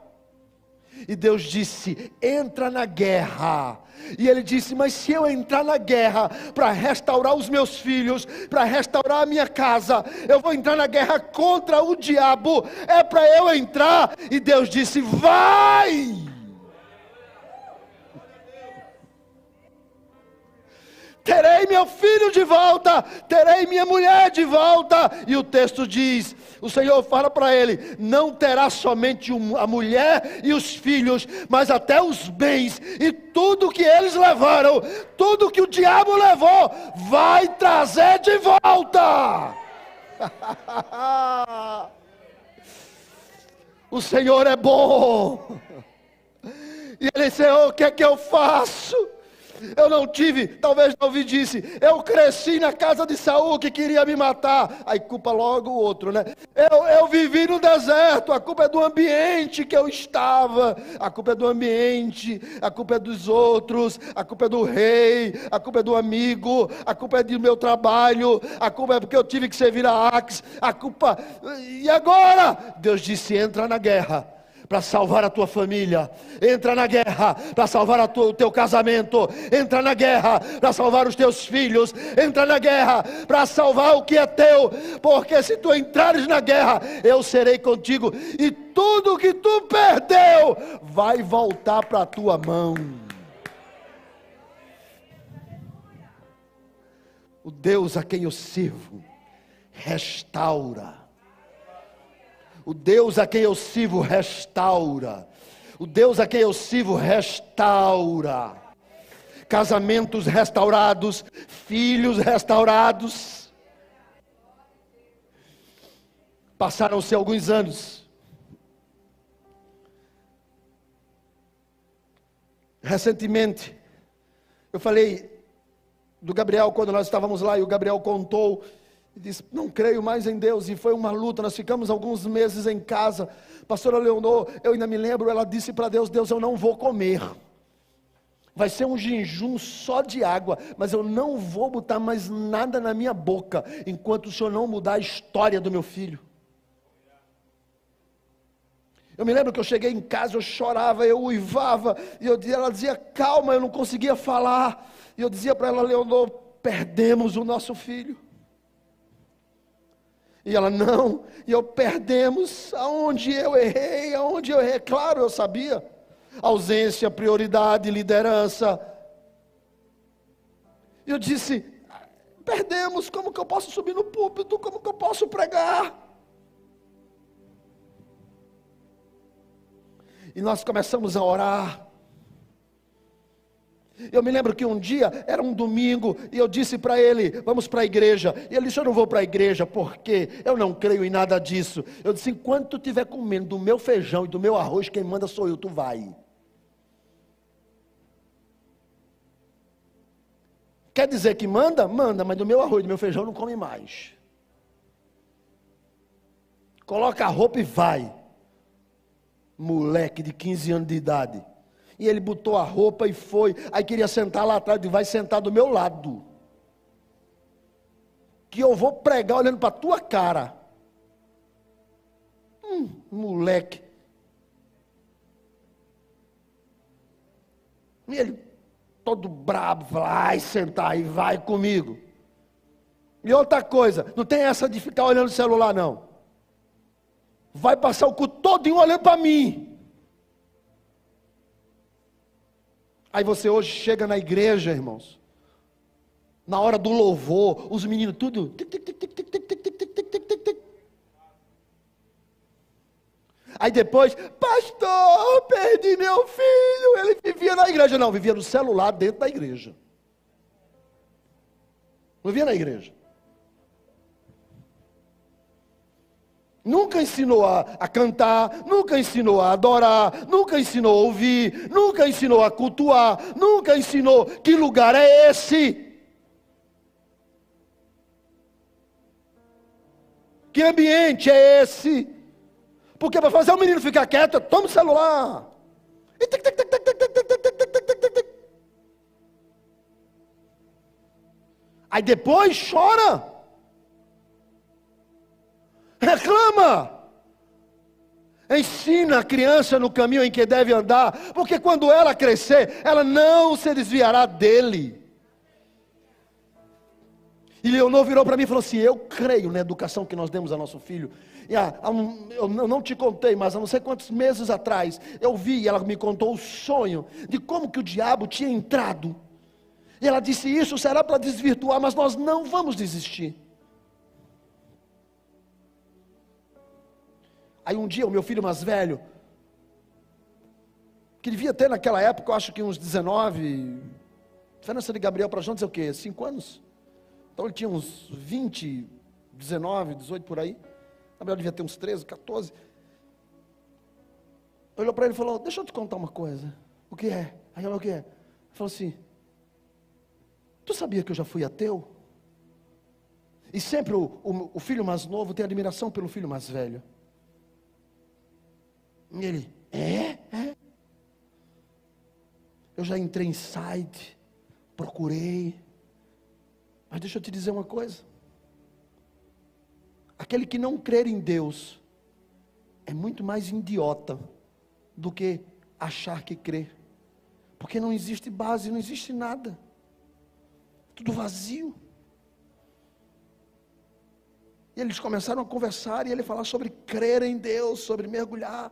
E Deus disse: Entra na guerra. E ele disse: Mas se eu entrar na guerra para restaurar os meus filhos, para restaurar a minha casa, eu vou entrar na guerra contra o diabo. É para eu entrar. E Deus disse: Vai! Terei meu filho de volta, terei minha mulher de volta. E o texto diz: o Senhor fala para ele: não terá somente a mulher e os filhos, mas até os bens e tudo que eles levaram, tudo que o diabo levou, vai trazer de volta. o Senhor é bom. E ele disse: O que é que eu faço? Eu não tive, talvez Davi disse, eu cresci na casa de Saul que queria me matar. Aí culpa logo o outro, né? Eu, eu vivi no deserto, a culpa é do ambiente que eu estava, a culpa é do ambiente, a culpa é dos outros, a culpa é do rei, a culpa é do amigo, a culpa é do meu trabalho, a culpa é porque eu tive que servir a Axe, a culpa. E agora? Deus disse: entra na guerra para salvar a tua família, entra na guerra para salvar tua, o teu casamento, entra na guerra para salvar os teus filhos, entra na guerra para salvar o que é teu, porque se tu entrares na guerra, eu serei contigo, e tudo que tu perdeu vai voltar para a tua mão. O Deus a quem eu sirvo restaura o Deus a quem eu sirvo restaura. O Deus a quem eu sirvo restaura. Casamentos restaurados, filhos restaurados. Passaram-se alguns anos. Recentemente, eu falei do Gabriel quando nós estávamos lá e o Gabriel contou e disse: Não creio mais em Deus. E foi uma luta. Nós ficamos alguns meses em casa. Pastora Leonor, eu ainda me lembro, ela disse para Deus: Deus, eu não vou comer. Vai ser um jejum só de água, mas eu não vou botar mais nada na minha boca enquanto o Senhor não mudar a história do meu filho. Eu me lembro que eu cheguei em casa, eu chorava, eu uivava, e eu, ela dizia, calma, eu não conseguia falar. E eu dizia para ela, Leonor, perdemos o nosso filho. E ela, não, e eu perdemos aonde eu errei, aonde eu errei. Claro, eu sabia. Ausência, prioridade, liderança. E eu disse, perdemos, como que eu posso subir no púlpito? Como que eu posso pregar? E nós começamos a orar. Eu me lembro que um dia, era um domingo, e eu disse para ele: Vamos para a igreja. E ele disse: Eu não vou para a igreja, porque eu não creio em nada disso. Eu disse: Enquanto tu estiver comendo do meu feijão e do meu arroz, quem manda sou eu, tu vai. Quer dizer que manda? Manda, mas do meu arroz, do meu feijão não come mais. Coloca a roupa e vai. Moleque de 15 anos de idade. E ele botou a roupa e foi. Aí queria sentar lá atrás, e vai sentar do meu lado. Que eu vou pregar olhando para tua cara. Hum, moleque. E ele, todo brabo, vai sentar e vai comigo. E outra coisa, não tem essa de ficar olhando o celular, não. Vai passar o cu todinho olhando para mim. Aí você hoje chega na igreja, irmãos, na hora do louvor, os meninos tudo. Aí depois, pastor, perdi meu filho. Ele vivia na igreja. Não, vivia no celular dentro da igreja. Não vivia na igreja. Nunca ensinou a, a, cantar, nunca ensinou a adorar, nunca ensinou a ouvir, nunca ensinou a cultuar, nunca ensinou que lugar é esse. Que ambiente é esse? Porque para fazer o menino ficar quieto, toma o celular. Aí depois chora. Reclama. Ensina a criança no caminho em que deve andar, porque quando ela crescer, ela não se desviará dele. E Leonor virou para mim e falou assim: Eu creio na educação que nós demos a nosso filho. E, ah, eu não te contei, mas há não sei quantos meses atrás, eu vi, ela me contou o sonho de como que o diabo tinha entrado. E ela disse: Isso será para desvirtuar, mas nós não vamos desistir. Aí um dia o meu filho mais velho, que devia ter naquela época, eu acho que uns 19, diferença de Gabriel para João, dizer o quê? 5 anos? Então ele tinha uns 20, 19, 18 por aí. Gabriel devia ter uns 13, 14. Olhou para ele e falou: Deixa eu te contar uma coisa. O que é? Aí ela, o que é? Ele falou assim: Tu sabia que eu já fui ateu? E sempre o, o, o filho mais novo tem admiração pelo filho mais velho. E ele, é? é? Eu já entrei em site, procurei. Mas deixa eu te dizer uma coisa. Aquele que não crer em Deus é muito mais idiota do que achar que crê. Porque não existe base, não existe nada. Tudo vazio. E eles começaram a conversar e ele falar sobre crer em Deus, sobre mergulhar.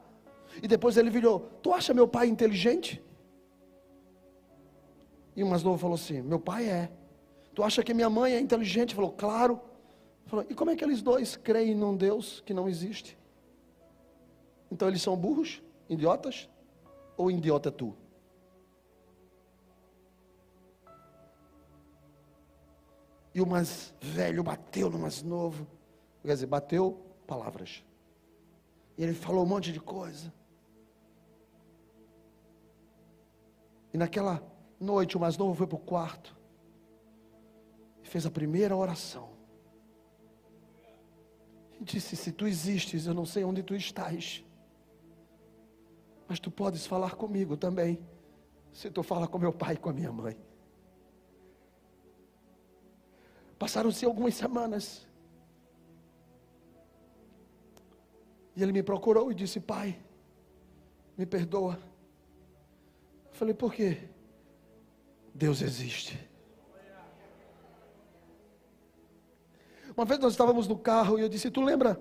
E depois ele virou: Tu acha meu pai inteligente? E o mais novo falou assim: Meu pai é. Tu acha que minha mãe é inteligente? Falou: Claro. Falou: E como é que eles dois creem num Deus que não existe? Então eles são burros, idiotas? Ou idiota é tu? E o mais velho bateu no mais novo. Quer dizer, bateu palavras. E ele falou um monte de coisa. E naquela noite, o mais novo foi para o quarto e fez a primeira oração. E disse: Se tu existes, eu não sei onde tu estás, mas tu podes falar comigo também, se tu fala com meu pai e com a minha mãe. Passaram-se algumas semanas. E ele me procurou e disse: Pai, me perdoa eu falei, por quê? Deus existe. Uma vez nós estávamos no carro e eu disse, tu lembra?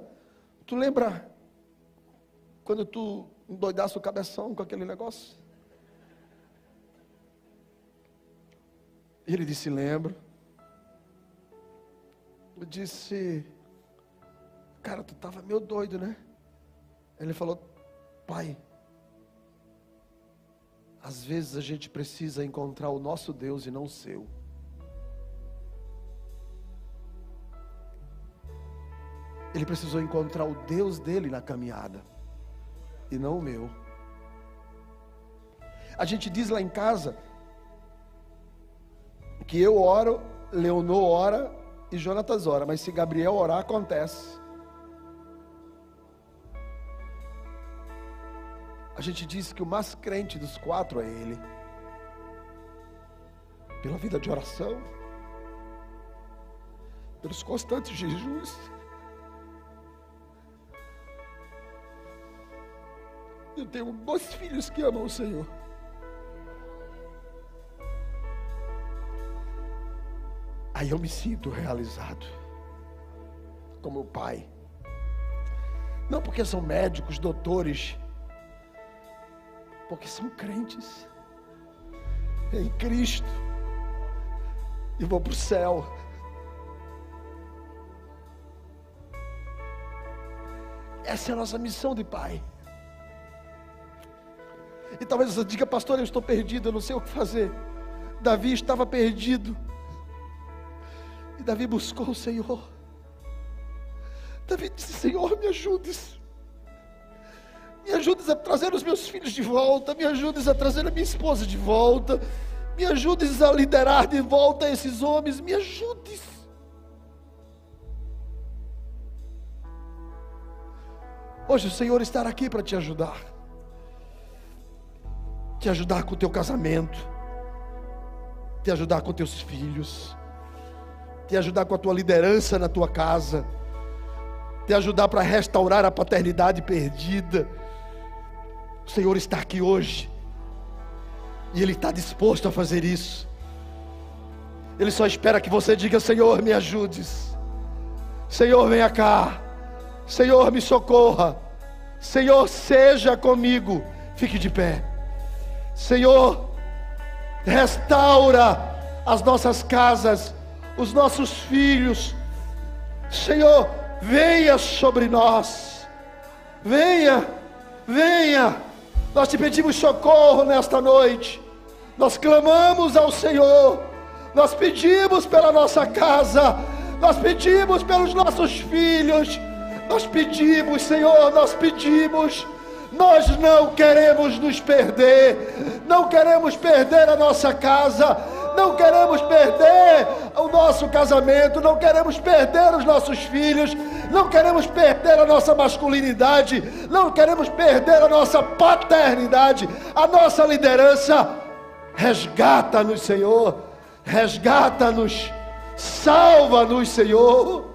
Tu lembra quando tu endoidasse o cabeção com aquele negócio? Ele disse, lembro. Eu disse, cara, tu estava meio doido, né? Ele falou, pai, às vezes a gente precisa encontrar o nosso Deus e não o seu. Ele precisou encontrar o Deus dele na caminhada e não o meu. A gente diz lá em casa que eu oro, Leonor ora e Jonatas ora, mas se Gabriel orar, acontece. A gente diz que o mais crente dos quatro é ele. Pela vida de oração, pelos constantes jejuns. Eu tenho dois filhos que amam o Senhor. Aí eu me sinto realizado como pai. Não porque são médicos, doutores, porque são crentes em Cristo e vão para o céu. Essa é a nossa missão de pai. E talvez você diga, pastor, eu estou perdido, eu não sei o que fazer. Davi estava perdido. E Davi buscou o Senhor. Davi disse: Senhor, me ajude. Me ajudes a trazer os meus filhos de volta. Me ajudes a trazer a minha esposa de volta. Me ajudes a liderar de volta esses homens. Me ajudes. Hoje o Senhor estará aqui para te ajudar. Te ajudar com o teu casamento, te ajudar com teus filhos, te ajudar com a tua liderança na tua casa, te ajudar para restaurar a paternidade perdida. O Senhor está aqui hoje e Ele está disposto a fazer isso. Ele só espera que você diga: Senhor, me ajudes. Senhor, venha cá. Senhor, me socorra. Senhor, seja comigo. Fique de pé. Senhor, restaura as nossas casas, os nossos filhos. Senhor, venha sobre nós. Venha, venha. Nós te pedimos socorro nesta noite. Nós clamamos ao Senhor. Nós pedimos pela nossa casa. Nós pedimos pelos nossos filhos. Nós pedimos, Senhor, nós pedimos. Nós não queremos nos perder. Não queremos perder a nossa casa. Não queremos perder o nosso casamento, não queremos perder os nossos filhos, não queremos perder a nossa masculinidade, não queremos perder a nossa paternidade, a nossa liderança. Resgata-nos, Senhor, resgata-nos, salva-nos, Senhor.